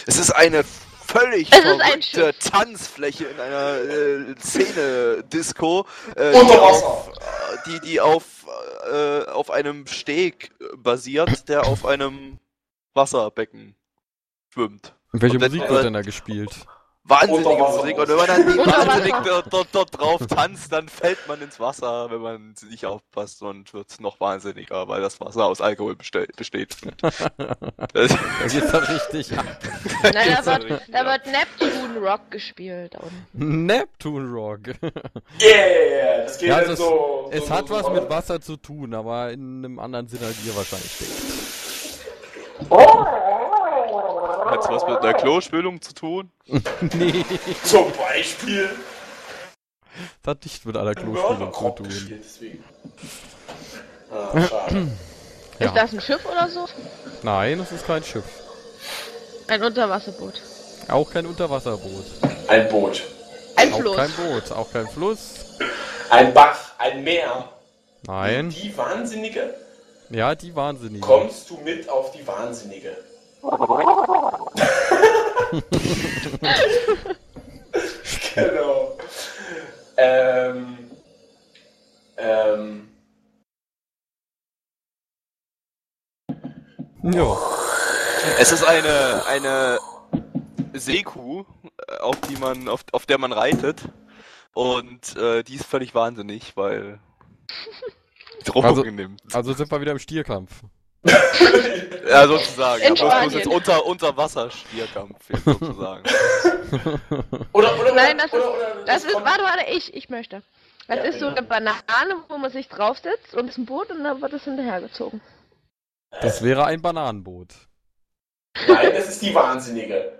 Es ist eine völlig Es ist ein verrückte Schiff. Tanzfläche in einer äh, Szene-Disco, äh, die auf, äh, die, die auf, äh, auf einem Steg äh, basiert, der auf einem Wasserbecken schwimmt. Welche Und Musik wird denn da gespielt? Wahnsinnige. Musik. Und wenn man dann wahnsinnig dort, dort, dort drauf tanzt, dann fällt man ins Wasser, wenn man nicht aufpasst und wird noch wahnsinniger, weil das Wasser aus Alkohol besteht. Das- Da geht's dann richtig ab. Nein, da Geht's wird, richtig da ab. wird Neptune Rock gespielt. da. Neptune Rock. Yeah, das geht Ja, also so. Es so, hat so, was so. mit Wasser zu tun, aber in einem anderen Sinn als ihr wahrscheinlich denkt. Hat's was mit einer Klospülung zu tun? nee, Zum Beispiel. das hat nicht mit einer Klospülung zu tun. Ah, schade. Ja. Ist das ein Schiff oder so? Nein, es ist kein Schiff. Ein Unterwasserboot. Auch kein Unterwasserboot. Ein Boot. Ein Auch Fluss. kein Boot. Auch kein Fluss. Ein Bach. Ein Meer. Nein. Die Wahnsinnige. Ja, die Wahnsinnige. Kommst du mit auf die Wahnsinnige? Genau. Ähm. Ähm. Ja. Es ist eine, eine Seekuh, äh, auf die man, auf, auf der man reitet. Und äh, die ist völlig wahnsinnig, weil Drogen Also- nimmt. Also sind wir wieder im Stierkampf. Ja, sozusagen. In Aber Spanien. jetzt unter, unter Wasserstierkampf, jetzt sozusagen. Oder, oder, Nein, das oder, ist, oder, das ist, warte, warte, ich, ich möchte. Das Ja, ist so bitte. eine Banane, wo man sich draufsetzt und es ist ein Boot und dann wird es hinterhergezogen. Das wäre ein Bananenboot. Nein, es ist die Wahnsinnige.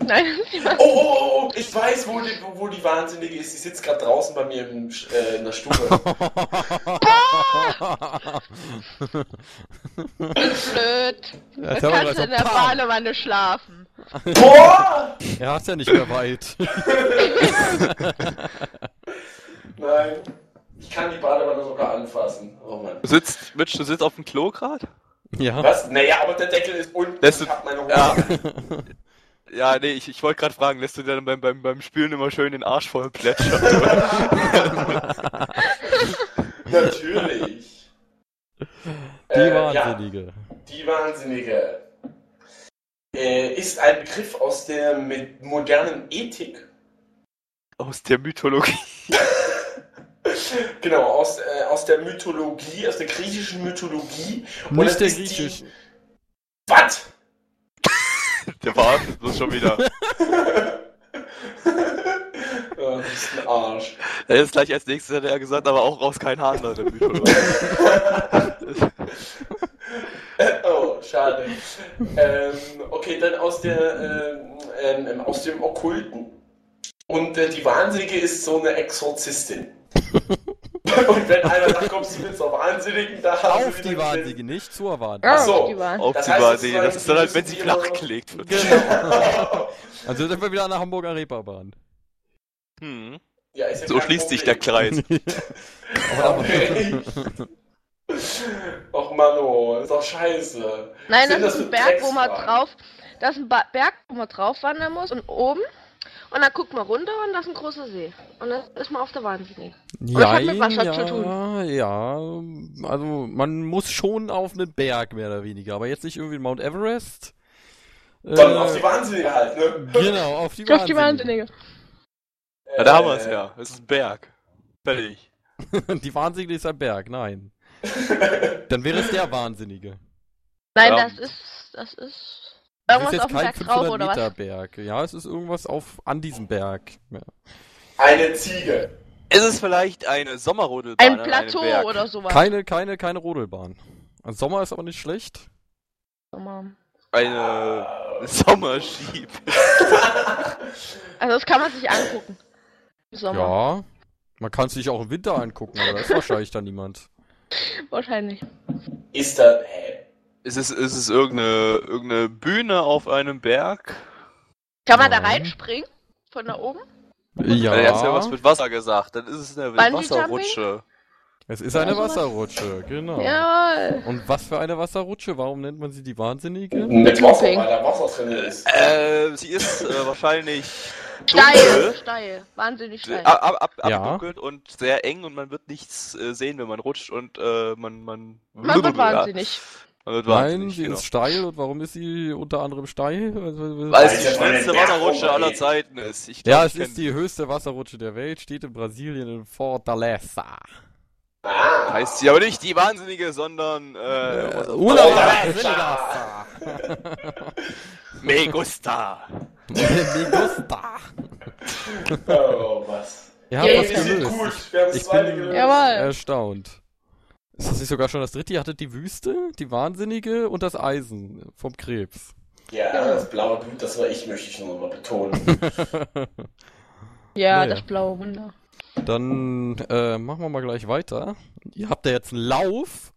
Nein, das Oh, oh, oh, oh, ich weiß, wo die, wo, wo die Wahnsinnige ist. Sie sitzt gerade draußen bei mir im, äh, in der Stube. blöd. Ja, Da kannst gleich du in so der Pam. Badewanne schlafen. Boah! Er hat's ja nicht mehr weit. Nein. Ich kann die Badewanne sogar anfassen. Oh Mann. Du sitzt, Mitch, du sitzt auf dem Klo grad? ja. Was? Naja, aber der Deckel ist unten. Lässt ich du- hab meine Hose. Ja. Ja, nee, ich, ich wollte gerade fragen, lässt du dir dann beim, beim, beim Spülen immer schön den Arsch voll plätschern? Natürlich. Die Äh, ja, Wahnsinnige. die Wahnsinnige. Äh, ist ein Begriff aus der mit modernen Ethik. Aus der Mythologie. Genau, aus, äh, aus der Mythologie, aus der griechischen Mythologie. Und Nicht der ist griechisch. Die, Der verarscht uns schon wieder. Ja, das ist ein Arsch. Er ist gleich als nächstes hat er gesagt, aber auch raus kein Hahn da. Oh, schade. ähm, okay, dann aus der ähm, ähm, aus dem Okkulten. Und äh, die Wahnsinnige ist so eine Exorzistin. Und wenn einer sagt, kommst du mit zur Wahnsinnigen, da haben Auf die Wahnsinnige, nicht zur Wahnsinnige. Ja, Ach so. Auf Das die heißt, Wahnsinnige. das ist dann halt, wenn sie flach gelegt wird. Genau. Also sind wir wieder an der Hamburger Reeperbahn. Hm. Ja, ist ja So schließt sich der. Kreis. Okay. Och Mann, oh, ist doch scheiße. Nein, das das ist ein Berg, wo man drauf. Das ist ein ba Berg, wo man drauf wandern muss und oben. Und dann guckt man runter und das ist ein großer See. Und dann ist man auf der Wahnsinnigen. das hat mit Wasser ja, zu ja, also man muss schon auf einen Berg mehr oder weniger, aber jetzt nicht irgendwie Mount Everest. Dann Äh, auf die Wahnsinnige halt, ne? Genau, auf die Auf die Wahnsinnige. Wahnsinnige. Ja, da haben wir Äh, es ja. Es ist ein Berg. Fertig. Die Wahnsinnige ist ein Berg, nein. Dann wäre es der Wahnsinnige. Nein, Ja. das ist. Das ist. Das ist Irgendwas jetzt auf dem kein Berg drauf 500 oder Meter was? Berg. Ja, es ist irgendwas auf an diesem Berg. Ja. Eine Ziege. Ist es vielleicht eine Sommerrodelbahn Ein Plateau Berg? oder sowas. Keine, keine, keine Rodelbahn. Ein Sommer ist aber nicht schlecht. Sommer. Eine Sommerski. Also das kann man sich angucken. Sommer. Ja. Man kann es sich auch im Winter angucken, aber da ist wahrscheinlich dann niemand. Wahrscheinlich. Ist da. Hä? Ist es, ist es irgendeine, irgendeine Bühne auf einem Berg? Kann man da Ja. reinspringen? Von da oben? Ja, er hat ja was mit Wasser gesagt. Dann ist es eine Bungee Wasserrutsche. es ist eine? Wasserrutsche, genau. Jawohl. Und was für eine Wasserrutsche? Warum nennt man sie die Wahnsinnige? Mit Wasser, weil da Wasser drin ist. Äh, sie ist äh, wahrscheinlich Steil, dunkel, steil. Wahnsinnig steil. ab, ab, ab, Ja. abgedunkelt und sehr eng und man wird nichts äh, sehen, wenn man rutscht und äh, man, man, Man wird Ja, wahnsinnig. Nein, sie genau. ist steil und warum ist sie unter anderem steil? Also, Weil es Weil die schnellste Wasserrutsche aller. Zeiten ist. Ich glaub, ja, ich es ist die höchste Wasserrutsche der Welt, steht in Brasilien in Fortaleza. Ah. Heißt sie aber nicht die Wahnsinnige, sondern äh, was- Ula, Me gusta. Me gusta. Oh, was. Ihr Ja, habt ja, was Wir sind gelöst. gut. Wir haben zweite bin- gelöst. Jawohl. Erstaunt. Ist das nicht sogar schon das dritte? Ihr hattet die Wüste, die Wahnsinnige und das Eisen vom Krebs. Ja, das blaue Blut, das war ich, möchte ich nur noch mal betonen. Ja, Naja. das blaue Wunder. Dann äh, machen wir mal gleich weiter. Ihr habt ja jetzt einen Lauf.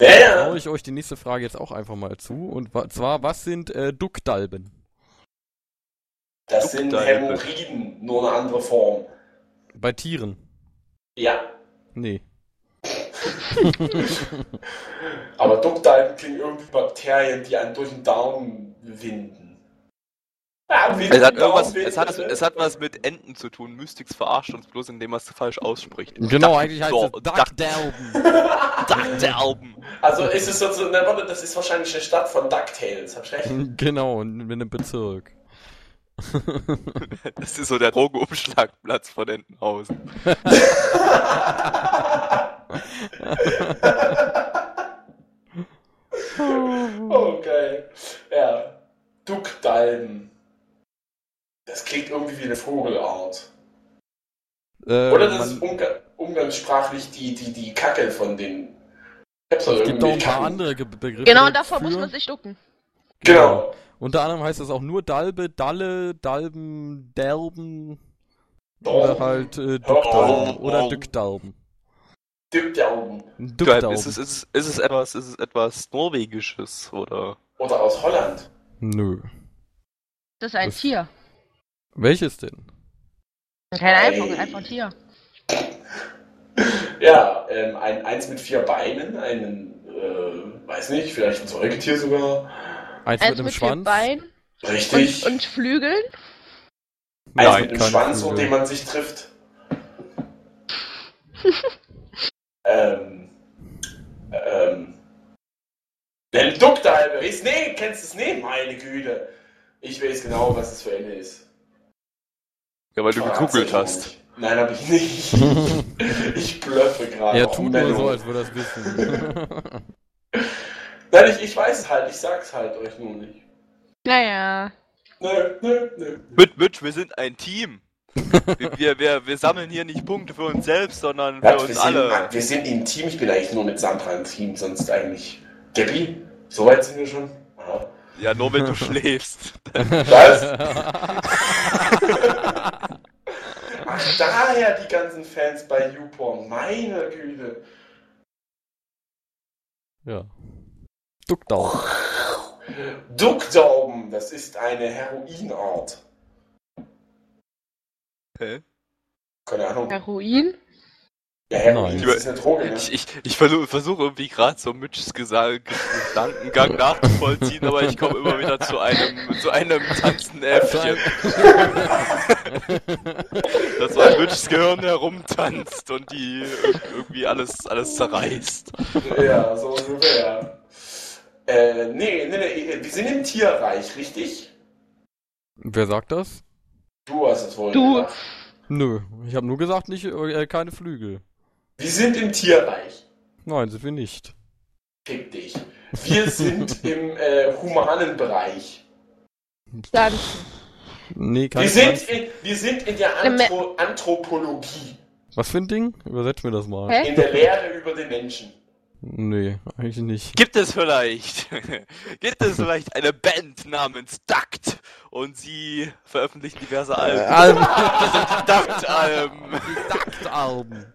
Ja, Hau ich euch die nächste Frage jetzt auch einfach mal zu. Und wa- zwar, was sind äh, Duckdalben? das sind Duckdalbe. Hämorrhoiden, nur eine andere Form. Bei Tieren? Ja, Nee. aber Duckdalben klingen irgendwie Bakterien, die einen durch den Darm winden. Ja, winden, Es hat, irgendwas, winden, es, hat, ne? es hat was mit Enten zu tun. Mystics verarscht uns bloß, indem er es falsch ausspricht. Genau, Duck- eigentlich heißt Dor- es Duck- Duckdalben. Duckdalben. Also ist es sozusagen, na, warte, das ist wahrscheinlich eine Stadt von DuckTales, hab ich recht? genau, in, in einem Bezirk. Das ist so der Drogenumschlagplatz von Entenhausen. Oh, geil. Ja. Duckdalben. Das klingt irgendwie wie eine Vogelart. Äh, Oder das ist umga umgangssprachlich die, die, die Kacke von den. Es gibt auch ein paar Kacken. andere Ge Begriffe. Genau, und davor dafür. muss man sich ducken. Genau. Unter anderem heißt das auch nur Dalbe, Dalle, Dalben, Delben oder halt äh. Duckdalben oder Duckdalben. Duckdalben. Duckdalben. Ist es, ist, es, ist es etwas, ist es etwas Norwegisches oder? Oder aus Holland. Nö. Das ist ein Das- Tier. Welches denn? Kein. Eifel, einfach ein Tier. Ja, ähm, ein eins mit vier Beinen, einen, äh, weiß nicht, vielleicht ein Säugetier sogar. Eins, Eins mit einem mit vier Schwanz? Beinen Richtig. und, und Flügeln. eins Nein, mit einem Schwanz, Flügel. um den man sich trifft. ähm, ähm, ein Duckdalbe. Ist, nee, kennst du es nicht? Meine Güte. Ich weiß genau, was es für eine ist. Ja, weil du gegoogelt hast. Nein, habe ich nicht. ich blöffe gerade. Er Oh, tut nur so, als würde es wissen. Nein, ich, ich weiß es halt. Ich sag's halt euch nur nicht. Naja. Nö, nö, nö. Mit Mitch, wir sind ein Team. Wir, wir, wir, wir sammeln hier nicht Punkte für uns selbst, sondern für Was, wir, uns sind, alle. wir sind im Team, ich bin eigentlich nur mit Sandra im Team, sonst eigentlich. Gabby, so weit sind wir schon? Aha. Ja, nur wenn du schläfst. Was? Ach, daher die ganzen Fans bei YouPorn, meine Güte. Ja. Duckdau. Duckdauben, das ist eine Heroinart. Hä? Keine Ahnung. Heroin? Ja, Heroin, Nein. das ist eine Droge, ne? Ich, ich, ich versuche versuch irgendwie gerade so Mitchs Gedankengang nachzuvollziehen, aber ich komme immer wieder zu einem, zu einem tanzenden Äffchen, das so an Mitchs Gehirn herumtanzt und die ir- irgendwie alles, alles zerreißt. Ja, so ungefähr. Äh, nee, nee, nee, wir sind im Tierreich, richtig? Wer sagt das? Du hast es wohl Du. gesagt. Nö, ich habe nur gesagt, nicht, äh, keine Flügel. Wir sind im Tierreich. Nein, sind wir nicht. Fick dich. Wir sind im äh, humanen Bereich. Pflanzen. Nee, keine Wir sind, in, wir sind in der Anthro Anthropologie. Was für ein Ding? Übersetz mir das mal. Hä? In der Lehre über den Menschen. Nee, eigentlich nicht. Gibt es vielleicht, gibt es vielleicht eine Band namens Duct und sie veröffentlichen diverse Alben? Alben. Das sind die Duct-Alben. Ducktalben.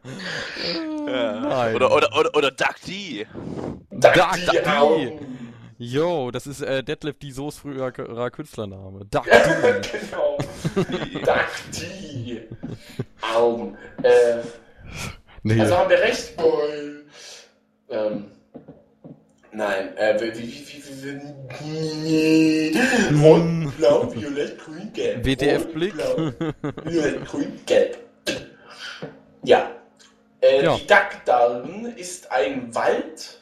Ja. Nein. Oder, oder, oder, oder Duck D. Duck Duck die D. Augen. Yo, das ist äh, Detlef die Soos früherer Künstlername. Duck D. genau. Duck die Augen. Äh, Nee. also haben wir recht. Boy. Ähm, nein, äh, wie, wie, wie, wie, wie, Rot, blau, violett, grün, gelb. WTF-Blick. Rot, blau, violett, grün, gelb. Ja. Äh, Ja. Die Dackdarben ist ein Wald,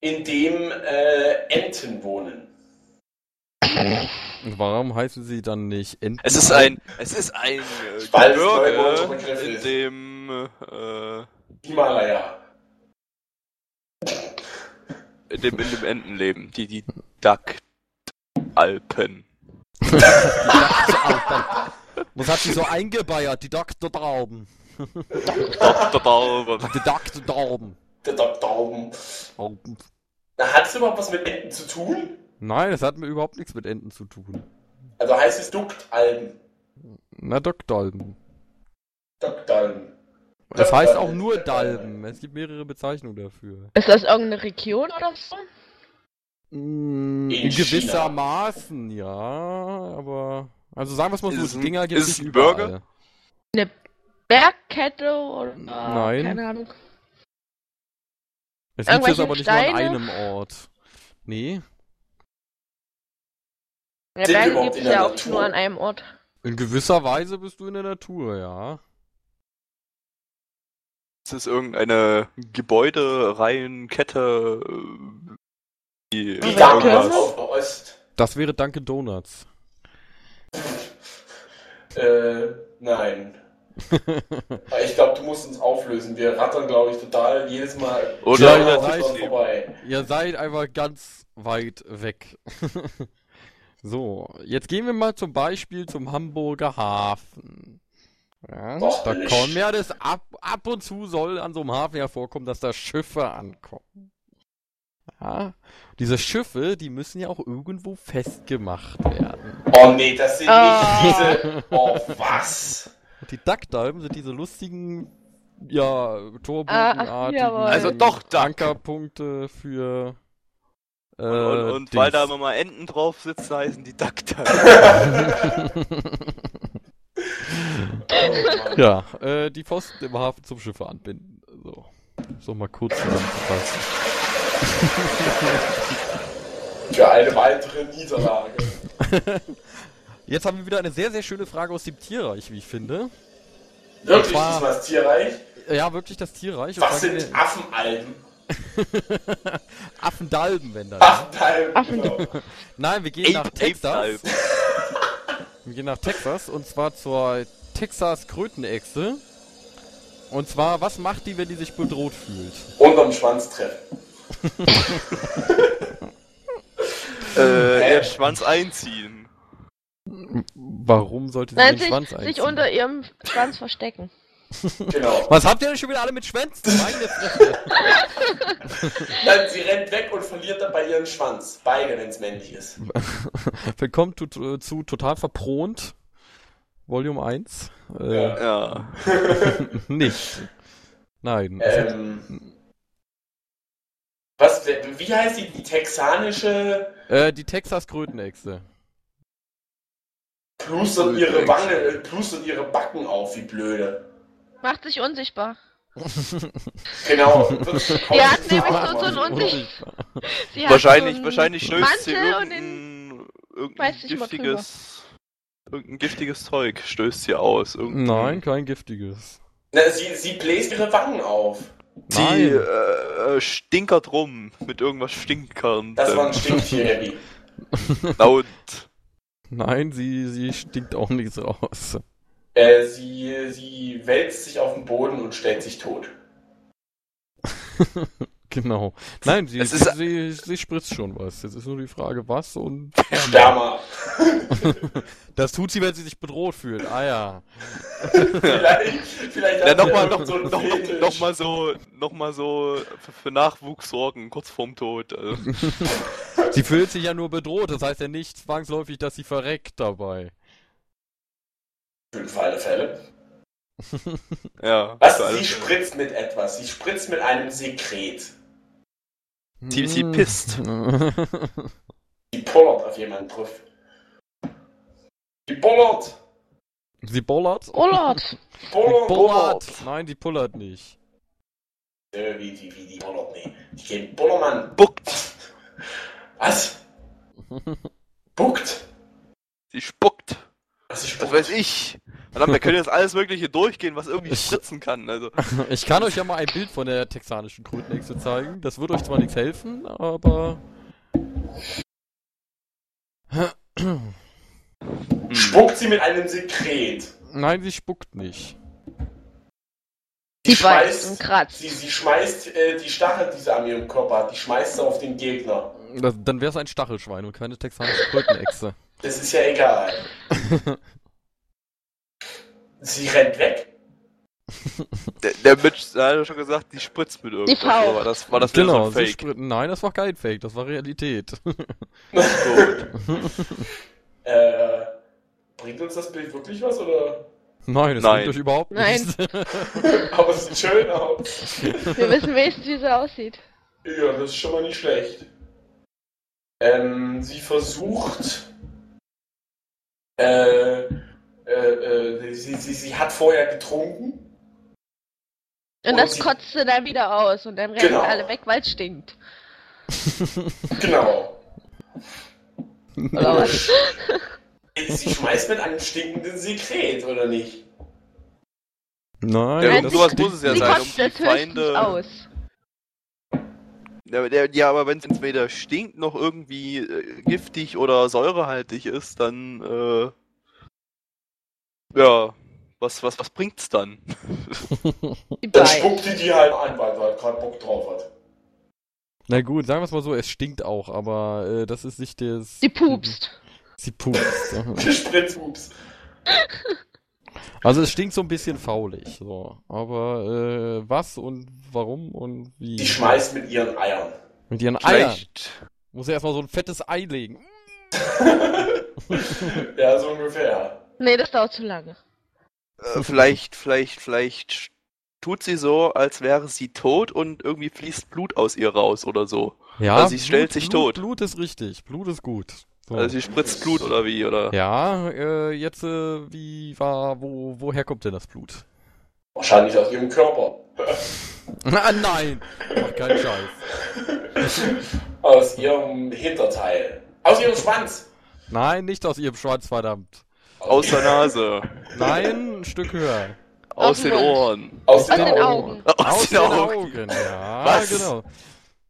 in dem äh, Enten wohnen. Warum heißen sie dann nicht Enten? Es ist ein, es ist ein äh, Gebirge, in dem, äh, Himalaya. In dem, in dem Enten leben. Die, die Duck-Alpen. Ducktalben. Was hat sie so eingebeiert? Die Ducktalben. Duck-Alpen. Die Ducktalben. Der Dackdarben. Na, Hat es überhaupt was mit Enten zu tun? Nein, das hat mir überhaupt nichts mit Enten zu tun. Also heißt es Duktalben. Na, Ducktalben. Ducktalben. Das Duck- heißt auch nur Duck- Dalben. Es gibt mehrere Bezeichnungen dafür. Ist das irgendeine Region oder so? Mm, In gewissermaßen, ja, aber. Also sagen wir es mal so, Ist es Dinger gibt ist es es ein. Burger? Eine Bergkette oder Nein. keine Ahnung. Es gibt jetzt Irgendwelche aber nicht nur an Steine? einem Ort. Nee, Ja, Berge gibt es in ja auch Natur? nur an einem Ort. in gewisser Weise bist du in der Natur, ja. Ist es irgendeine Gebäudereihenkette? äh, Die Ost. Das wäre Dunkin' Donuts. Äh, nein. Ich glaube, du musst uns auflösen. Wir rattern, glaube ich, total jedes Mal Oder Ja, ihr ja, seid- vorbei. Ihr seid einfach ganz weit weg. so, jetzt gehen wir mal zum Beispiel zum Hamburger Hafen. Ja, da kommen ja das ab, ab und zu soll an so einem Hafen ja vorkommen, dass da Schiffe ankommen. Ja, diese Schiffe, die müssen ja auch irgendwo festgemacht werden. Oh nee, das sind Ah. nicht diese. Oh, was? Und die Duckdalben sind diese lustigen, ja, Ah, Torbogenartigen jawohl. Also doch. Ankerpunkte für äh, und, und Dings. weil da immer mal Enten drauf sitzen, heißen die Duck Mann. Ja, äh, die Pfosten im Hafen zum Schiffe anbinden. So, so mal kurz zusammenzufassen. Für eine weitere Niederlage. Jetzt haben wir wieder eine sehr, sehr schöne Frage aus dem Tierreich, wie ich finde. Wirklich, zwar- diesmal das Tierreich? Ja, wirklich das Tierreich. Was sind gehen Affenalben? wir- Affendalben, wenn dann. Affenalben, Affen- genau. Nein, wir gehen nach Ape Texas. Alpen. Wir gehen nach Texas und zwar zur Texas Krötenechse. Und zwar, was macht die, wenn die sich bedroht fühlt? Unterm Schwanz treffen. Äh, ja, Schwanz einziehen. Warum sollte sie Nein, den sich, Schwanz einziehen? sich unter ihrem Schwanz verstecken. Genau. Was habt ihr denn schon wieder alle mit Schwänzen? Meine Fresse. Dann sie rennt weg und verliert dabei ihren Schwanz. Beide, wenn es männlich ist. Willkommen zu, zu Total Verpront. Volume 1. Äh, Ja. Nicht. Nein. Ähm, was, wie heißt die, die texanische Äh, die Texas Krötenechse. plustert ihre Wange, äh, plustert ihre Backen auf, wie blöde. Macht sich unsichtbar. Genau. Die hat nämlich so, so ein Unsicht. Sie hat Wahrscheinlich, so wahrscheinlich stößt sie Mantel und den irgendein, irgendein weiß nicht immer giftiges, irgendein giftiges Zeug stößt sie aus. Irgendein- Nein, kein giftiges. Na, sie, sie bläst ihre Wangen auf. Sie Nein. äh, äh, stinkert rum mit irgendwas Stinkern. Das war ein Stinktier, Abby. Laut. Nein, sie, sie stinkt auch nichts raus. Äh, sie, sie wälzt sich auf den Boden und stellt sich tot. Genau. Nein, sie, sie, ist- sie, sie spritzt schon was. Jetzt ist nur die Frage, was und. Sperma. Das tut sie, wenn sie sich bedroht fühlt. Ah ja. vielleicht, vielleicht Ja, hat sie nochmal noch, so noch, noch mal so, noch mal so für, für Nachwuchs sorgen, kurz vorm Tod. Also. Sie fühlt sich ja nur bedroht. Das heißt ja nicht zwangsläufig, dass sie verreckt dabei. Für alle Fälle. Ja. Was? Sie spritzt mit etwas. Sie spritzt mit einem Sekret. Sie- sie pisst. Die pullert auf jemanden drauf. Die pullert. sie bollert? Urlaut. Pullert. Bollert! Nein, sie pullert nicht. Äh, wie, die, wie die pullert? Nee. Die geht Bullermann. Buckt. Was? Buckt. Sie spuckt. Was ist Das spuckt? weiß ich. Verdammt, wir können jetzt alles Mögliche durchgehen, was irgendwie spritzen kann. Also. Ich kann euch ja mal ein Bild von der texanischen Krötenechse zeigen. Das wird euch zwar nichts helfen, aber. Spuckt sie mit einem Sekret. Nein, sie spuckt nicht. Die beißt und kratzt. Sie, sie schmeißt äh, die Stachel, die sie an ihrem Körper hat, die schmeißt sie auf den Gegner. Das, dann wäre es ein Stachelschwein und keine texanische Krötenechse. Das ist ja egal. sie rennt weg. Der, der Mitch der hat ja schon gesagt, die spritzt mit irgendwas. faucht. Aber das war das genau, so Fake. Nein, das war kein Fake, das war Realität. Gut. Äh, bringt uns das Bild wirklich was oder? Nein, das Nein. bringt euch überhaupt Nein. nichts. Aber es sieht schön aus. Wir wissen wenigstens, wie sie aussieht. Ja, das ist schon mal nicht schlecht. Ähm, sie versucht. Äh, äh, äh, sie, sie, sie hat vorher getrunken. Und Und das sie- kotzt sie dann wieder aus und dann rennen Genau. alle weg, weil es stinkt. Genau. Oder was? Sie schmeißt mit einem stinkenden Sekret, oder nicht? Nein, Ja, das sowas muss es ja sie sein, um die Feinde. aus. Ja, der, ja aber wenn es weder stinkt noch irgendwie äh, giftig oder säurehaltig ist, dann äh, ja, was was was bringt's dann? Dann spuckt die die halt an, weil sie halt gerade Bock drauf hat. Na gut, sagen wir es mal so, es stinkt auch, aber äh, das ist nicht das. Die pupst. Sie pupst. ja. Die Spritzhups. Also es stinkt so ein bisschen faulig, so. Aber äh, was und warum und wie? Die schmeißt mit ihren Eiern. Mit ihren Eiern. Vielleicht Muss er erstmal so ein fettes Ei legen. ja, so ungefähr. Nee, das dauert zu lange. äh, vielleicht vielleicht vielleicht tut sie so, als wäre sie tot und irgendwie fließt Blut aus ihr raus oder so. Ja, Also sie stellt sich Blut, tot. Blut ist richtig. Blut ist gut. So. Also sie spritzt Blut oder wie oder? ja, äh, jetzt äh, wie war, wo, woher kommt denn das Blut? Wahrscheinlich aus ihrem Körper. ah, nein! Mach keinen Scheiß. Aus ihrem Hinterteil. Aus ihrem Schwanz. Nein, nicht aus ihrem Schwanz, verdammt. Aus der Nase, Nein, ein Stück höher. aus Aus den. Ohren, Aus Aus den, den Augen. Augen. aus, den Augen. Augen. Ja, Was? genau.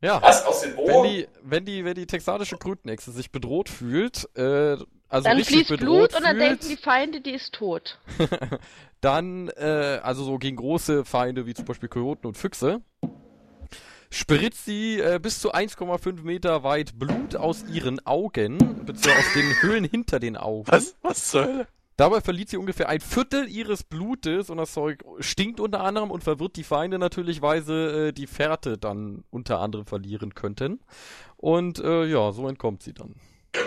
Ja. Was? Aus den Wenn Ohren? die, wenn die, wenn die texanische Krötenechse sich bedroht fühlt, äh, also Dann richtig fließt bedroht Blut und dann fühlt, denken die Feinde, die ist tot. dann, äh, also so gegen große Feinde wie zum Beispiel Kojoten und Füchse, spritzt sie äh, bis zu 1,5 Meter weit Blut aus ihren Augen, beziehungsweise aus den Höhlen hinter den Augen. Was? Was zur Hölle? Dabei verliert sie ungefähr ein Viertel ihres Blutes und das Zeug stinkt unter anderem und verwirrt die Feinde natürlich, weil sie äh, die Fährte dann unter anderem verlieren könnten. Und äh, ja, so entkommt sie dann.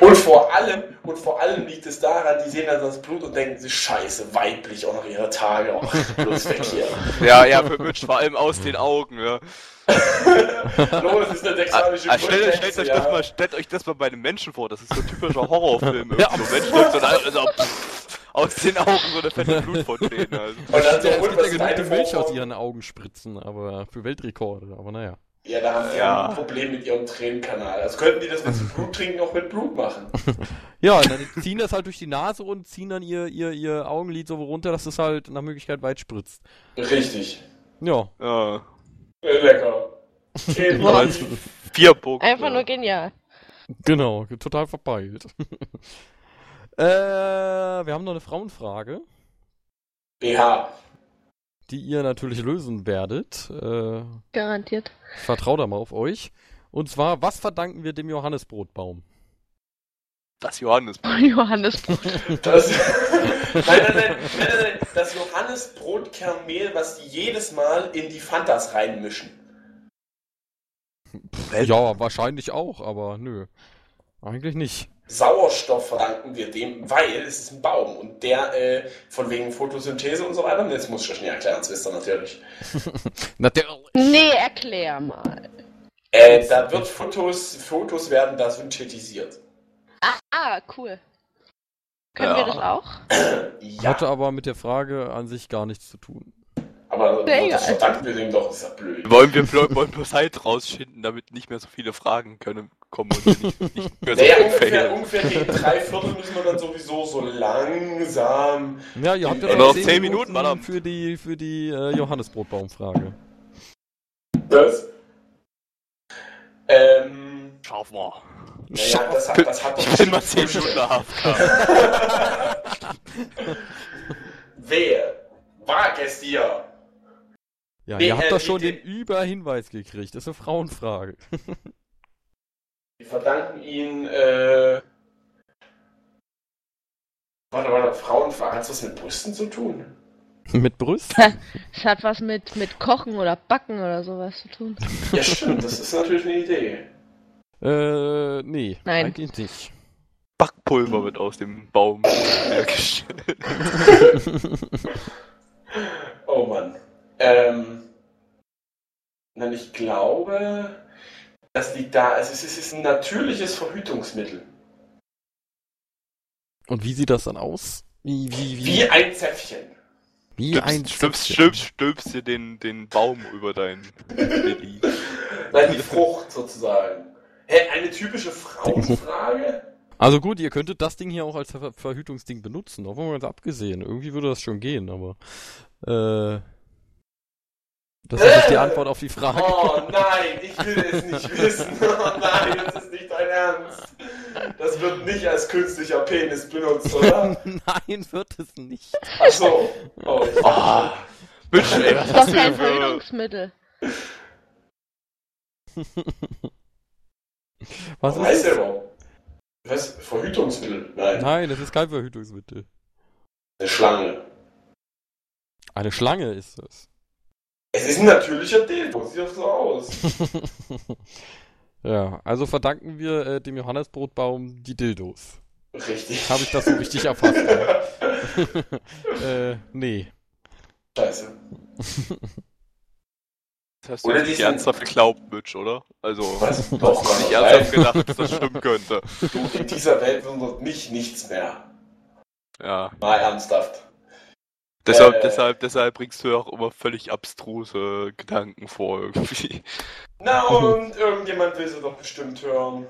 Und vor allem, und vor allem liegt es daran, die sehen dann das Blut und denken sich, scheiße, weiblich auch noch ihre Tage. Oh, bloß weg hier. Ja, ja, für Mitch vor allem aus den Augen, ja. Los, ist eine texanische Ah, stellt, Grundhexe, stellt, euch ja. das mal, stellt euch das mal bei einem Menschen vor, das ist so ein typischer Horrorfilm. Ja, so Mensch läuft so also, pff, aus den Augen so eine fette Blutfontäne. Also. Und dann so, Ja, es gibt ja genug, Milch aus ihren Augen spritzen, aber für Weltrekorde, aber naja. Ja, da haben sie Ja. ein Problem mit ihrem Tränenkanal. Also könnten die das, wenn sie Blut trinken, auch mit Blut machen. Ja, dann ziehen das halt durch die Nase und ziehen dann ihr, ihr, ihr Augenlid so runter, dass es halt nach Möglichkeit weit spritzt. Richtig. Ja. Ja. Lecker. Boah. nicht. Vier Punkte. Einfach nur genial. Genau, total verpeilt. äh, wir haben noch eine Frauenfrage, BH. Die ihr natürlich lösen werdet. Äh, Garantiert. ich vertraue da mal auf euch. Und zwar, was verdanken wir dem Johannesbrotbaum? Das Johannes. Johannesbrot. Das, nein, nein, nein, nein, nein, nein, das Johannesbrotkernmehl, was die jedes Mal in die Fantas reinmischen. Ja, wahrscheinlich auch, aber nö. Eigentlich nicht. Sauerstoff verdanken wir dem, weil es ist ein Baum und der äh, von wegen Photosynthese und so weiter. Jetzt muss ich das schnell erklären, das wisst ihr natürlich. Na, der, Nee, erklär mal. Äh, da wird Fotos, Fotos werden da synthetisiert. Ah, cool. Können Ja. wir das auch? Ja, hatte aber mit der Frage an sich gar nichts zu tun. Aber Sehr das verdanken wir dem doch, ist ja blöd. Wollen wir wollen bloß halt rausschinden, damit nicht mehr so viele Fragen können, kommen und nicht, nicht mehr so Naja, ungefähr, ungefähr gegen drei Viertel müssen wir dann sowieso so langsam. Ja, ihr habt ja noch noch 10 zehn Minuten, Minuten, für die, für die äh, Johannesbrotbaumfrage. Das? Ähm, Schaffen wir. naja, das hat, das hat doch Ich bin mal bestimmt 10 Früchte. Minuten AFK. Wehe, wag es dir. Ja, Nee, ihr habt äh, doch schon den Überhinweis gekriegt. Das ist eine Frauenfrage. Wir verdanken ihn, äh. Warte, warte, Frauenfrage. Hat was mit Brüsten zu tun? Mit Brust? Es hat was mit, mit Kochen oder Backen oder sowas zu tun. Ja, stimmt, das ist natürlich eine Idee. Äh, nee. Nein. Eigentlich nicht. Backpulver wird aus dem Baum hergestellt. Oh Mann. Ähm. Nein, ich glaube, das liegt da. Also, es ist, es ist ein natürliches Verhütungsmittel. Und wie sieht das dann aus? Wie, wie, wie? Wie ein Zäpfchen. Wie ein Stülpst, stülpst, Zäpfchen. stülpst, stülpst dir den, den Baum über dein Baby. Nein, die Frucht sozusagen. Hä, eine typische Frauenfrage? Also gut, ihr könntet das Ding hier auch als Ver Verhütungsding benutzen, davon mal ganz abgesehen. Irgendwie würde das schon gehen, aber äh, das ist nicht die Antwort auf die Frage. Oh nein, ich will es nicht wissen. Oh nein, das ist nicht dein Ernst. Das wird nicht als künstlicher Penis benutzt, oder? Nein, wird es nicht. Ach so. Oh, ich Ah, Mensch, ey, was Das ist doch kein. Verhütungsmittel. Was heißt ist überhaupt? Was? Verhütungsmittel? Nein. Nein, das ist kein Verhütungsmittel. Eine Schlange. Eine Schlange ist es. Es ist ein natürlicher Dildo. Sieht doch so aus. ja, also verdanken wir äh, dem Johannesbrotbaum die Dildos. Richtig. Habe ich das so richtig erfasst? äh, nee. Scheiße. Das hast du Oder nicht ernsthaft geglaubt, Mitch, oder? Also, Was? du Doch, hast nicht ernsthaft gedacht, dass das stimmen könnte. Du, in dieser Welt wundert mich nichts mehr. Ja. Mal ernsthaft. Deshalb, Äh. deshalb, deshalb bringst du ja auch immer völlig abstruse Gedanken vor, irgendwie. Na und irgendjemand will sie doch bestimmt hören.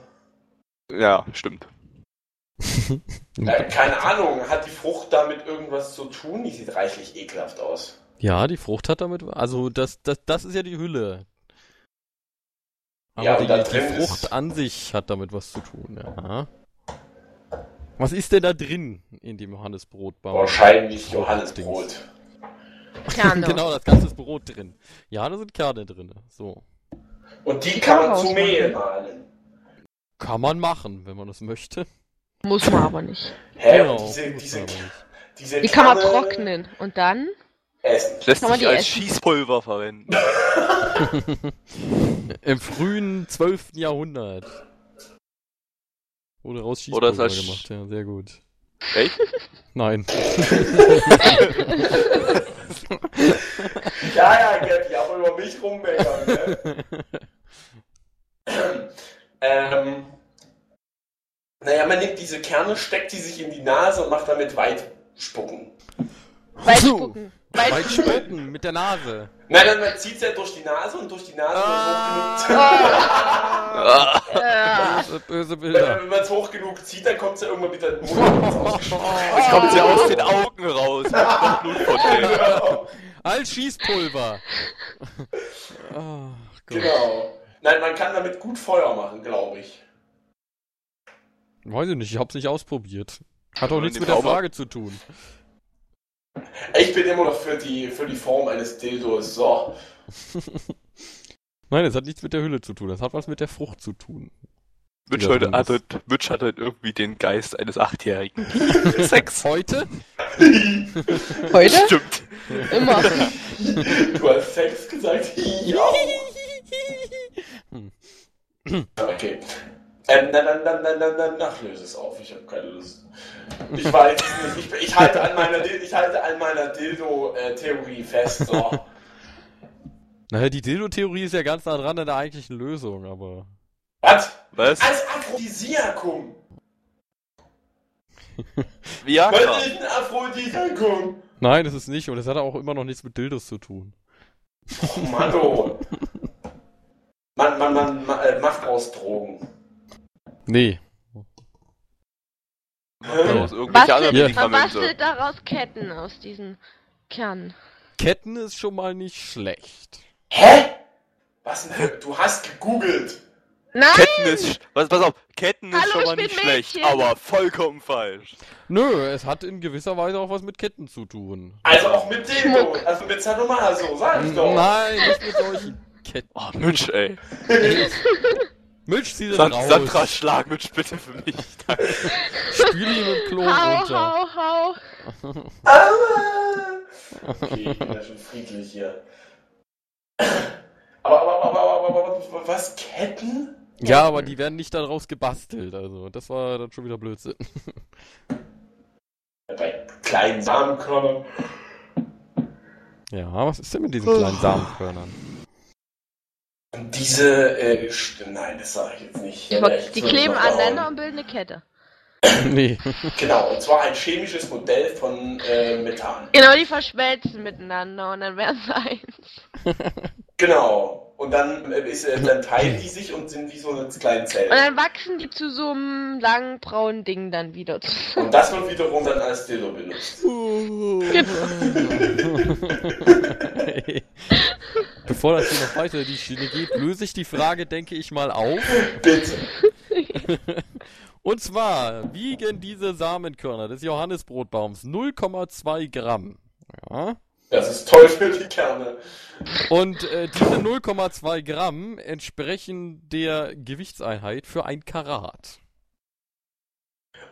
Ja, stimmt. Äh, keine Ahnung, hat die Frucht damit irgendwas zu tun? Die sieht reichlich ekelhaft aus. Ja, die Frucht hat damit, also das, das, das ist ja die Hülle. Aber Ja, und die, die Frucht ist- an sich hat damit was zu tun, ja. Was ist denn da drin in dem Johannesbrotbaum? Wahrscheinlich Johannesbrot. Kerne. genau, das ganze Brot drin. Ja, da sind Kerne drin. So. Und die kann man zu. Mehl mahlen. Kann man machen, wenn man das möchte. Muss man aber nicht. Hä? Genau, diese, muss diese, man aber nicht. diese Die kann man trocknen und dann Essen. Lässt Kann man sich die als essen? Schießpulver verwenden. Im frühen 12. Jahrhundert. Wurde raus Oder ist das- gemacht, ja, sehr gut. Echt? Nein. Ja, ja, Gabby, aber über mich rummeckern, ne? ähm, naja, man nimmt diese Kerne, steckt die sich in die Nase und macht damit Weitspucken. weit spucken. Weit Weit spucken mit der Nase. Nein, dann man zieht es ja durch die Nase und durch die Nase Ah. wird Ah, Äh, Böse, böse hoch genug. Bilder. Wenn man es hoch genug zieht, dann kommt es ja irgendwann wieder in den Mund. Jetzt kommt sie aus den Augen raus. Genau. Als Schießpulver. Ach Gott. genau. Nein, man kann damit gut Feuer machen, glaube ich. Weiß ich nicht, ich hab's nicht ausprobiert. Hat auch nichts mit der Frage zu tun. Ich bin immer noch für die, für die Form eines Dildos. So. Nein, es hat nichts mit der Hülle zu tun. Das hat was mit der Frucht zu tun. Mitch, heute hat, Mitch hat halt irgendwie den Geist eines Achtjährigen. Sex. Heute? heute? Stimmt. Immer. Du hast Sex gesagt? Ja. Okay. Ähm, dann, dann, dann, dann, dann, dann, ach, löse es auf. Ich habe keine Lust. Ich weiß nicht. Ich, ich halte an meiner, ich halte an meiner Dildo-Theorie fest. So. Naja, die Dildo-Theorie ist ja ganz nah dran an der eigentlichen Lösung, aber. Was? Was? Als Aphrodisiakum. Ja, Was klar. ist ein Aphrodisiakum? Nein, das ist nicht. Und das hat auch immer noch nichts mit Dildos zu tun. Oh Mann, oh. Man, man, man, man äh, macht aus Drogen. Nee. Aus irgendwelche anderen Bastelt, man Medikamente. bastelt daraus Ketten aus diesen Kernen. Ketten ist schon mal nicht schlecht. Hä? Was denn? Du hast gegoogelt. Nein! Ketten ist, was, pass auf, Ketten ist Hallo, schon mal nicht schlecht, Mädchen. aber vollkommen falsch. Nö, es hat in gewisser Weise auch was mit Ketten zu tun. Also auch mit. Schmuck. Also mit Sadomaso, sag ich doch. Nein, nicht mit solchen Ketten. Oh, Mensch, ey. Milch, zieh den San raus. Sandra, schlag Mitch bitte für mich. Spül ihn im Klo Hau, runter. hau, hau. Aua. Okay, ich bin ja schon friedlich hier. Aber, aber, aber, aber, aber, aber was? Ketten? Ja, aber die werden nicht daraus gebastelt, also das war dann schon wieder Blödsinn. Bei kleinen Samenkörnern. Ja, was ist denn mit diesen kleinen Samenkörnern? Und diese, äh, nein, das sage ich jetzt nicht. Wär ich die kleben aneinander und bilden eine Kette. nee. Genau, und zwar ein chemisches Modell von äh, Methan. Genau, die verschmelzen miteinander und dann werden sie eins. Genau. Und dann, äh, ist, äh, dann teilen die sich und sind wie so eine kleinen Zellen. Und dann wachsen die zu so einem langen braunen Ding dann wieder zusammen. Und das wird wiederum dann als Dildo benutzt. Bevor das hier noch weiter in die Schiene geht, löse ich die Frage, denke ich mal, auf. Bitte. Und zwar wiegen diese Samenkörner des Johannisbrotbaums 0,2 Gramm. Ja. Das ist toll für die Kerne. Und äh, diese 0,2 Gramm entsprechen der Gewichtseinheit für ein Karat.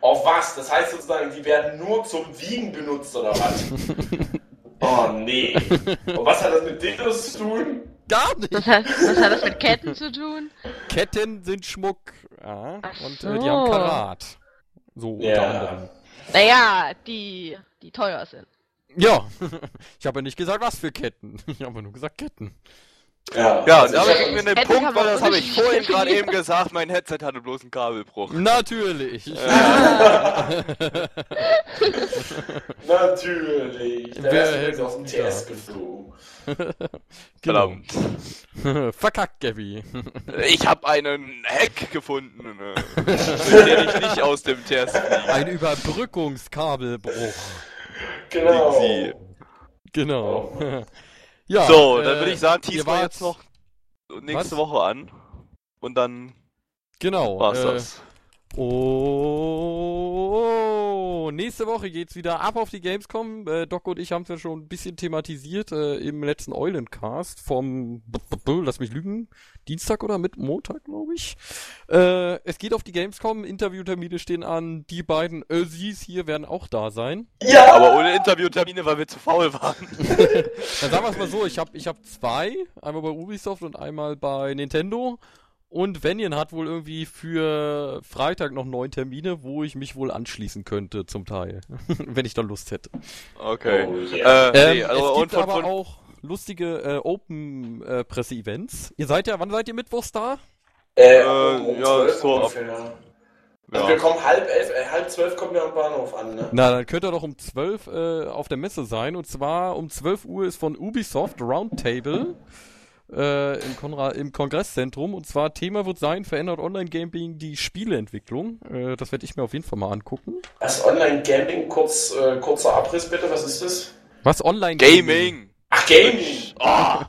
Auf was? Das heißt sozusagen, die werden nur zum Wiegen benutzt oder was? oh nee. Und was hat das mit Dildos zu tun? Gar nicht! Was hat, was hat das mit Ketten zu tun? Ketten sind Schmuck. Ja. Ach Und so. äh, die haben Karat. So unter Ja. anderem. Naja, die, die teuer sind. Ja, ich habe ja nicht gesagt, was für Ketten. Ich habe nur gesagt Ketten. Ja, Ja, also da ich bringen hab- wir den Punkt, weil das habe ich vorhin gerade eben gesagt, mein Headset hatte bloß einen Kabelbruch. Natürlich. Natürlich. Der Wer ist aus dem TS geflogen. Genau. Verdammt. Verkackt, Gabby. Ich habe einen Hack gefunden, äh, mit dem ich nicht aus dem Test fliege. Ein Überbrückungskabelbruch. Genau. Sie. Genau. Ja, So, äh, dann würde ich sagen, ihr teasen wir jetzt noch nächste Was? Woche an. Und dann Genau. war's äh, das. Oh, nächste Woche geht's wieder ab auf die Gamescom. Äh, Doc und ich haben es ja schon ein bisschen thematisiert äh, im letzten Eulencast vom, lass mich lügen, Dienstag oder mit Montag, glaube ich. Äh, es geht auf die Gamescom, Interviewtermine stehen an, die beiden Ösis hier werden auch da sein. Ja! Aber ohne Interviewtermine, weil wir zu faul waren. Dann sagen wir es mal so, ich habe ich hab zwei, einmal bei Ubisoft und einmal bei Nintendo. Und Venian hat wohl irgendwie für Freitag noch neun Termine, wo ich mich wohl anschließen könnte, zum Teil. Wenn ich da Lust hätte. Okay. Oh, yeah. äh, ähm, nee, also es gibt von, aber von... auch lustige äh, Open-Presse-Events. Ihr seid ja, wann seid ihr mittwochs da? Äh, um, um ja, so ungefähr. Ja. Also wir kommen halb elf, äh, halb zwölf kommen wir am Bahnhof an, ne? Na, dann könnt ihr doch um zwölf äh, auf der Messe sein. Und zwar um zwölf Uhr ist von Ubisoft Roundtable äh, im, Konra im Kongresszentrum. Und zwar Thema wird sein, verändert Online-Gaming die Spieleentwicklung. Äh, das werde ich mir auf jeden Fall mal angucken. Das Online-Gaming, kurz, äh, kurzer Abriss bitte, was ist das? Was Online-Gaming? Ach, Gaming! Oh.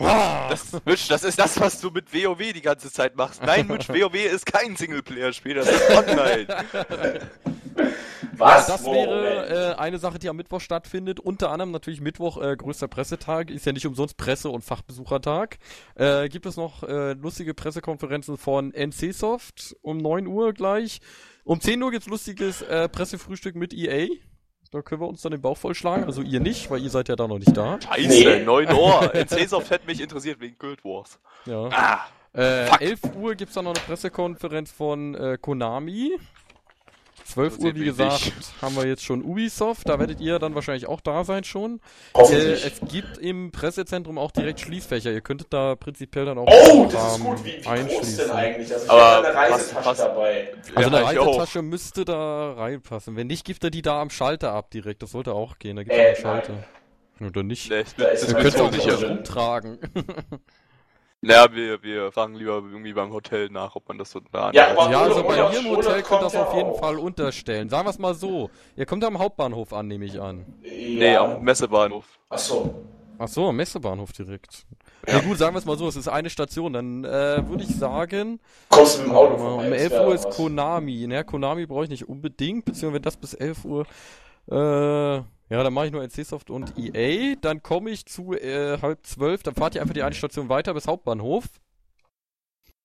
Das, Mitch, das ist das, was du mit WoW die ganze Zeit machst. Nein, Mitch, WoW ist kein Singleplayer-Spiel, das ist online. Was? Das wäre äh, eine Sache, die am Mittwoch stattfindet. Unter anderem natürlich Mittwoch, äh, größter Pressetag. Ist ja nicht umsonst Presse- und Fachbesuchertag. Äh, gibt es noch äh, lustige Pressekonferenzen von NCSoft um 9 Uhr gleich. Um 10 Uhr gibt's lustiges äh, Pressefrühstück mit EA. Da können wir uns dann den Bauch vollschlagen. Also ihr nicht, weil ihr seid ja da noch nicht da. Scheiße, nee. 9 Uhr. NCSoft hätte mich interessiert wegen Guild Wars. Ja. Ah, äh, 11 Uhr gibt's dann noch eine Pressekonferenz von äh, Konami. 12 Uhr, wie gesagt, nicht. haben wir jetzt schon Ubisoft. Da werdet ihr dann wahrscheinlich auch da sein schon. Äh, es gibt im Pressezentrum auch direkt Schließfächer. Ihr könntet da prinzipiell dann auch Oh, das ist gut. Wie, wie groß denn eigentlich? Also ich habe eine Reisetasche was, dabei. Also ja, eine Reisetasche müsste da reinpassen. Wenn nicht, gibt er die da am Schalter ab direkt. Das sollte auch gehen. Da gibt es äh, einen Schalter. Nein. Oder nicht? Nee, das, das könnt ihr auch nicht herumtragen. Naja, wir, wir fragen lieber irgendwie beim Hotel nach, ob man das so da Ja, aber ja also bei mir im Hotel könnt ihr das auf jeden auch. Fall unterstellen. Sagen wir es mal so. Ihr kommt am Hauptbahnhof an, nehme ich an. Ja. Nee, am Messebahnhof. Ach so. Ach so, am Messebahnhof direkt. Ja. ja gut, sagen wir es mal so, es ist eine Station. Dann äh, würde ich sagen... Kommst du mit dem Auto vorbei? Um 11 Uhr ist. Konami. Naja, Konami brauche ich nicht unbedingt, beziehungsweise wenn das bis 11 Uhr... Äh, ja, dann mache ich nur NC-Soft und EA. Dann komme ich zu äh, halb zwölf. Dann fahrt ihr einfach die eine Station weiter bis Hauptbahnhof.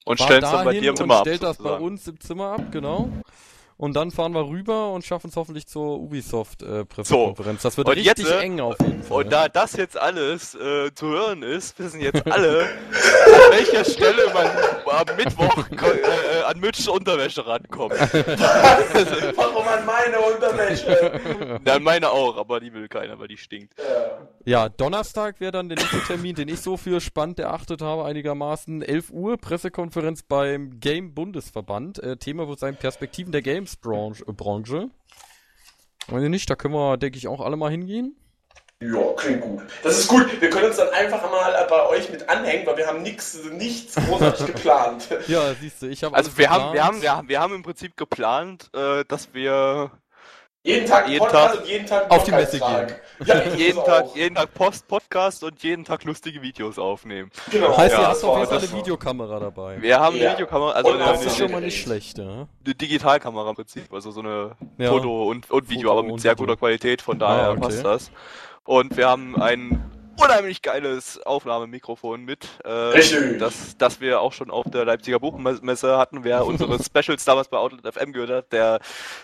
Und stellt es dann bei dir im Zimmer ab. Und stellt das sozusagen. bei uns im Zimmer ab, genau. Und dann fahren wir rüber und schaffen es hoffentlich zur Ubisoft-Pressekonferenz. Äh, so. Das wird und richtig jetzt, äh, eng auf jeden Fall. Und da das jetzt alles äh, zu hören ist, wissen jetzt alle, an welcher Stelle man am Mittwoch äh, an Mitchs Unterwäsche rankommt. Warum an meine Unterwäsche? Ja, an meine auch, aber die will keiner, weil die stinkt. Ja, Donnerstag wäre dann der nächste Termin, den ich so für spannend erachtet habe, einigermaßen. 11 Uhr, Pressekonferenz beim Game Bundesverband. Äh, Thema wird sein Perspektiven der Game Games-Branche. Wenn ihr nicht, da können wir, denke ich, auch alle mal hingehen. Ja, klingt gut. Das ist gut. Wir können uns dann einfach mal bei euch mit anhängen, weil wir haben nix, nichts großartig geplant. Ja, siehst du, ich habe Also wir haben, wir haben, wir haben, wir haben im Prinzip geplant, äh, dass wir jeden Tag jeden Podcast Tag und jeden Tag auf die Messe gehen. Ja, jeden Tag, jeden Tag Post Podcast und jeden Tag lustige Videos aufnehmen. Genau. Heißt, ja, ihr habt auf jeden Fall eine Videokamera dabei. Wir haben ja. eine Videokamera, also und eine, das ist schon mal nicht schlecht, ja. Eine Digitalkamera im Prinzip, also so eine ja. Foto und, und Video, Foto aber mit sehr Video. guter Qualität, von daher ah, okay. passt das. Und wir haben ein unheimlich geiles Aufnahmemikrofon mit, äh, das, das wir auch schon auf der Leipziger Buchmesse hatten. Wer unsere Specials damals bei Outlet FM gehört hat, der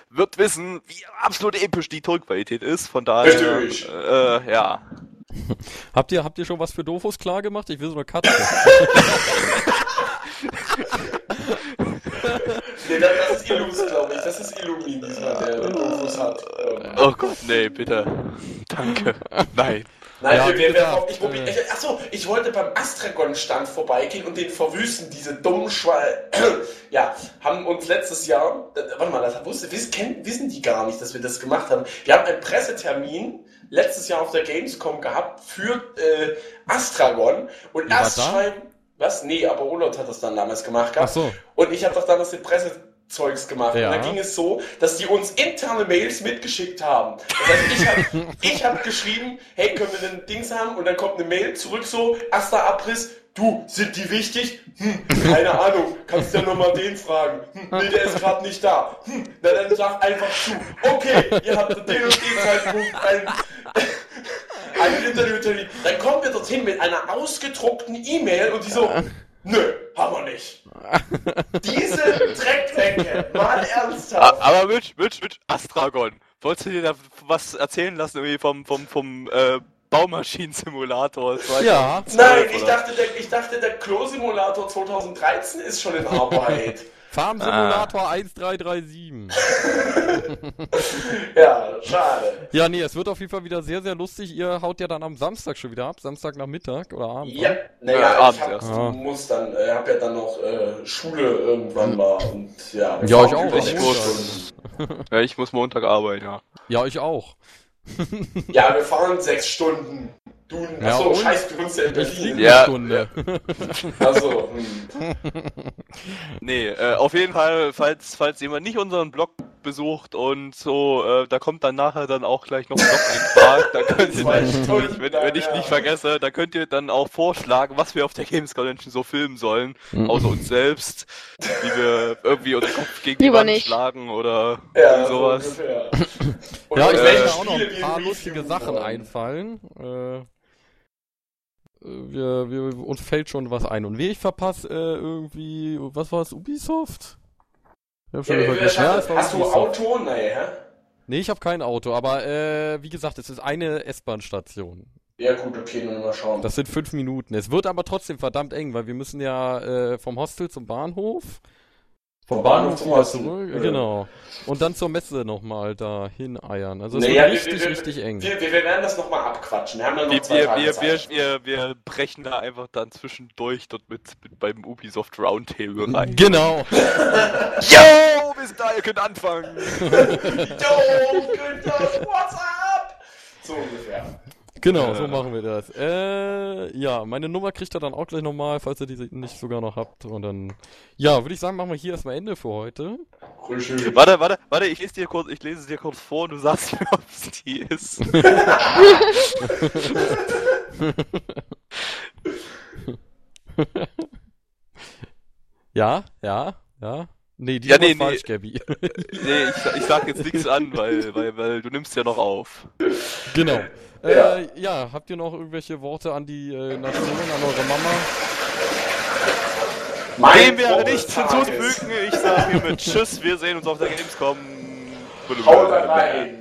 wird wissen, wie absolut episch die Tonqualität ist. Von daher, äh, ja. habt ihr, habt ihr schon was für Dofus klar gemacht? Ich will so eine Katze. nee, das ist Illus, glaube ich. Das ist Illumin diesmal, der Dofus hat. Oh Gott, nee, bitte. Danke. Nein. Nein, ja, wir, wir, wir, ich, ich, ich, achso, ich wollte beim Astragon-Stand vorbeigehen und den verwüsten, diese dummen Schwall. ja, haben uns letztes Jahr, äh, warte mal, das wusste, wissen, wissen die gar nicht, dass wir das gemacht haben. Wir haben einen Pressetermin letztes Jahr auf der Gamescom gehabt für äh, Astragon und erst schreiben, was? Nee, aber Olot hat das dann damals gemacht. Ach so. Und ich habe doch damals den Presse Zeugs gemacht. Ja. Und dann ging es so, dass die uns interne Mails mitgeschickt haben. Das heißt, ich habe hab geschrieben, hey, können wir denn Dings haben? Und dann kommt eine Mail zurück so, erster Abriss, du, sind die wichtig? Hm, keine Ahnung, kannst ja nochmal den fragen. Hm, nee, der ist gerade nicht da. Hm, na dann sag einfach zu. Okay, ihr habt den und den Zeitpunkt ein, ein Interviewtermin. Dann kommen wir dorthin mit einer ausgedruckten E-Mail und die so, nö, haben wir nicht. Diese Dreckdecke, mal ernsthaft. Aber Mitch, Mitch, Mitch, Astragon. Wolltest du dir da was erzählen lassen irgendwie vom, vom, vom äh, Baumaschinen-Simulator? 2012 Ja. Nein, ich dachte, der, ich dachte, der Klo-Simulator 2013 ist schon in Arbeit. Farm Simulator 1337. ja, schade. Ja, nee, es wird auf jeden Fall wieder sehr, sehr lustig. Ihr haut ja dann am Samstag schon wieder ab. Samstag nach Mittag oder Abend. Ja, ne? naja, Ja, ich abends hab, erst. Ja. muss dann, äh, hab ja dann noch äh, Schule irgendwann mal und ja. Ja, ich auch, ich muss. Ja, ich muss Montag arbeiten, ja. Ja, ich auch. Ja, wir fahren sechs Stunden. Du, Ja, achso, und? scheiß, du wohnst ja in Berlin. eine Ja. Stunde. Also, hm. Nee, äh, auf jeden Fall, falls, falls jemand nicht unseren Blog besucht und so, äh, da kommt dann nachher dann auch gleich noch ein Blog-Eintrag. Da könnt ihr dann, wenn, wenn ich nicht vergesse, da könnt ihr dann auch vorschlagen, was wir auf der Games Convention so filmen sollen, Mhm. außer uns selbst, wie wir irgendwie unseren Kopf gegen die Wand nicht. schlagen oder ja, so sowas. Und Ja, ich welche werde mir auch noch ein paar lustige Sachen wollen. einfallen. Äh, wir, wir, uns fällt schon was ein. Und wie ich verpasse, äh, irgendwie, was war es, Ubisoft? Ich hab Ja, schon wir vergessen. Ja, Hast du Ubisoft. Auto? Nee, hä? Nee, ich habe kein Auto, aber äh, wie gesagt, es ist eine S-Bahn-Station. Ja gut, okay, nur mal schauen. Das sind fünf Minuten. Es wird aber trotzdem verdammt eng, weil wir müssen ja äh, vom Hostel zum Bahnhof. Vom Bahnhof zum wieder zurück. Genau. Und dann zur Messe nochmal da hineiern. Also es Naja, wird wir- richtig, wir- richtig eng. Wir, wir, wir werden das nochmal abquatschen. Wir haben dann noch Wir, zwei wir, Tage wir, Zeit. wir, wir, wir brechen da einfach dann zwischendurch dort mit, mit beim Ubisoft Roundtable rein. Genau. Yo, bis da, ihr könnt anfangen. Yo, Günther, what's up? So ungefähr. Genau, Äh. so machen wir das. Äh, ja, meine Nummer kriegt ihr dann auch gleich nochmal, falls ihr die nicht sogar noch habt. Und dann, ja, würde ich sagen, machen wir hier erstmal Ende für heute. Richtig. Warte, warte, warte, ich lese dir kurz, ich lese es dir kurz vor und du sagst mir, ob es die ist. Ja, ja, ja. Nee, die Ja, nee, nee. falsch, Gabby. Nee, ich, ich sag jetzt nichts an, weil, weil, weil du nimmst ja noch auf. genau. Ja. Äh, ja, habt ihr noch irgendwelche Worte an die äh, Nation, an eure Mama? Mein Dem wäre nichts hinzuzufügen. Ich sage hiermit Tschüss, wir sehen uns auf der Gamescom.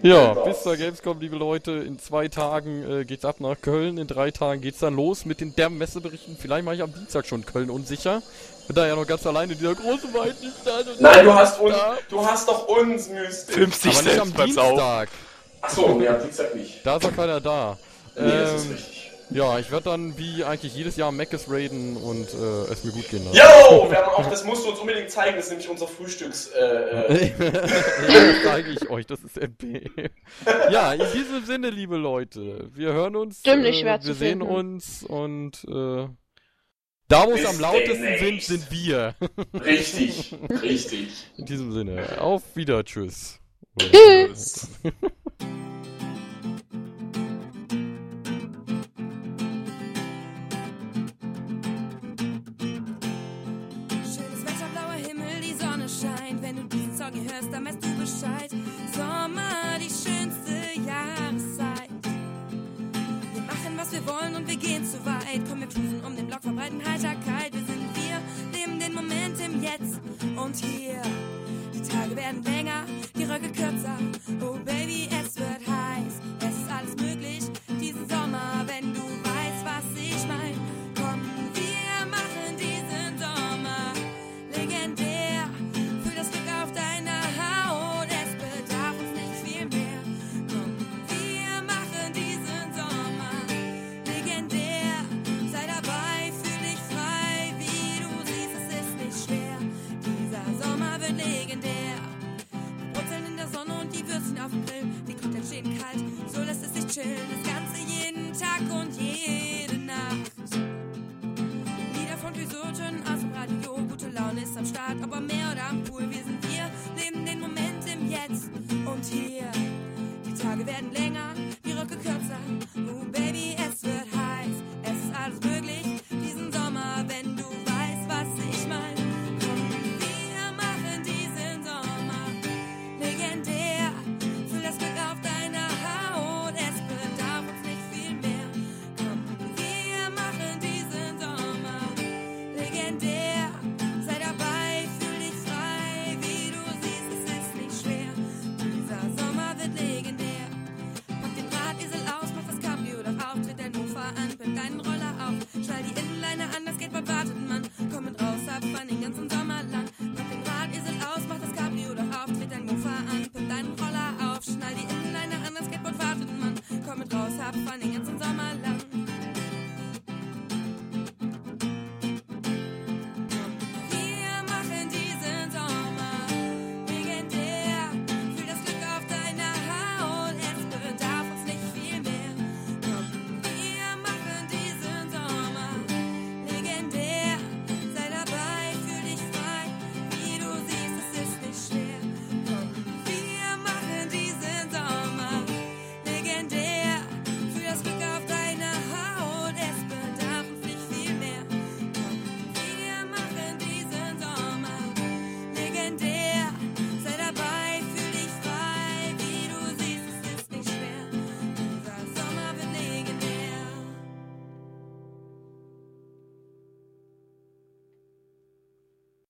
Ja, Genau. bis zur Gamescom, liebe Leute. In zwei Tagen äh, geht's ab nach Köln. In drei Tagen geht's dann los mit den derben Messeberichten. Vielleicht mache ich am Dienstag schon Köln unsicher. Bin da ja noch ganz alleine in dieser großen weiten Nein, du hast uns, du hast doch uns Mystik. Filmst dich Aber nicht am selbst beim. Dienstag. Achso, nee, am Dienstag nicht. Da ist auch keiner da. Nee, das ist Ähm, richtig. Ja, ich werde dann wie eigentlich jedes Jahr Mc's raiden und äh, es mir gut gehen lassen. Yo, wir haben auch, das musst du uns unbedingt zeigen, das ist nämlich unser Frühstücks. Äh, äh, ja, das zeige ich euch, das ist MP. ja, in diesem Sinne, liebe Leute, wir hören uns, äh, wir zu sehen finden. uns und äh, da, wo es am lautesten sind, sind wir. richtig, richtig. In diesem Sinne, auf wieder, tschüss. Tschüss. Schönes Wetter, blauer Himmel, die Sonne scheint. Wenn du diesen Song hier hörst, dann weißt du Bescheid. Sommer, die schönste Jahreszeit. Wir machen, was wir wollen und wir gehen zu weit. Komm, wir cruisen um den Block, verbreiten Heiterkeit. Wir sind wir, leben den Moment im Jetzt und hier. Die Tage werden länger, Röcke kürzer. Oh Baby, es wird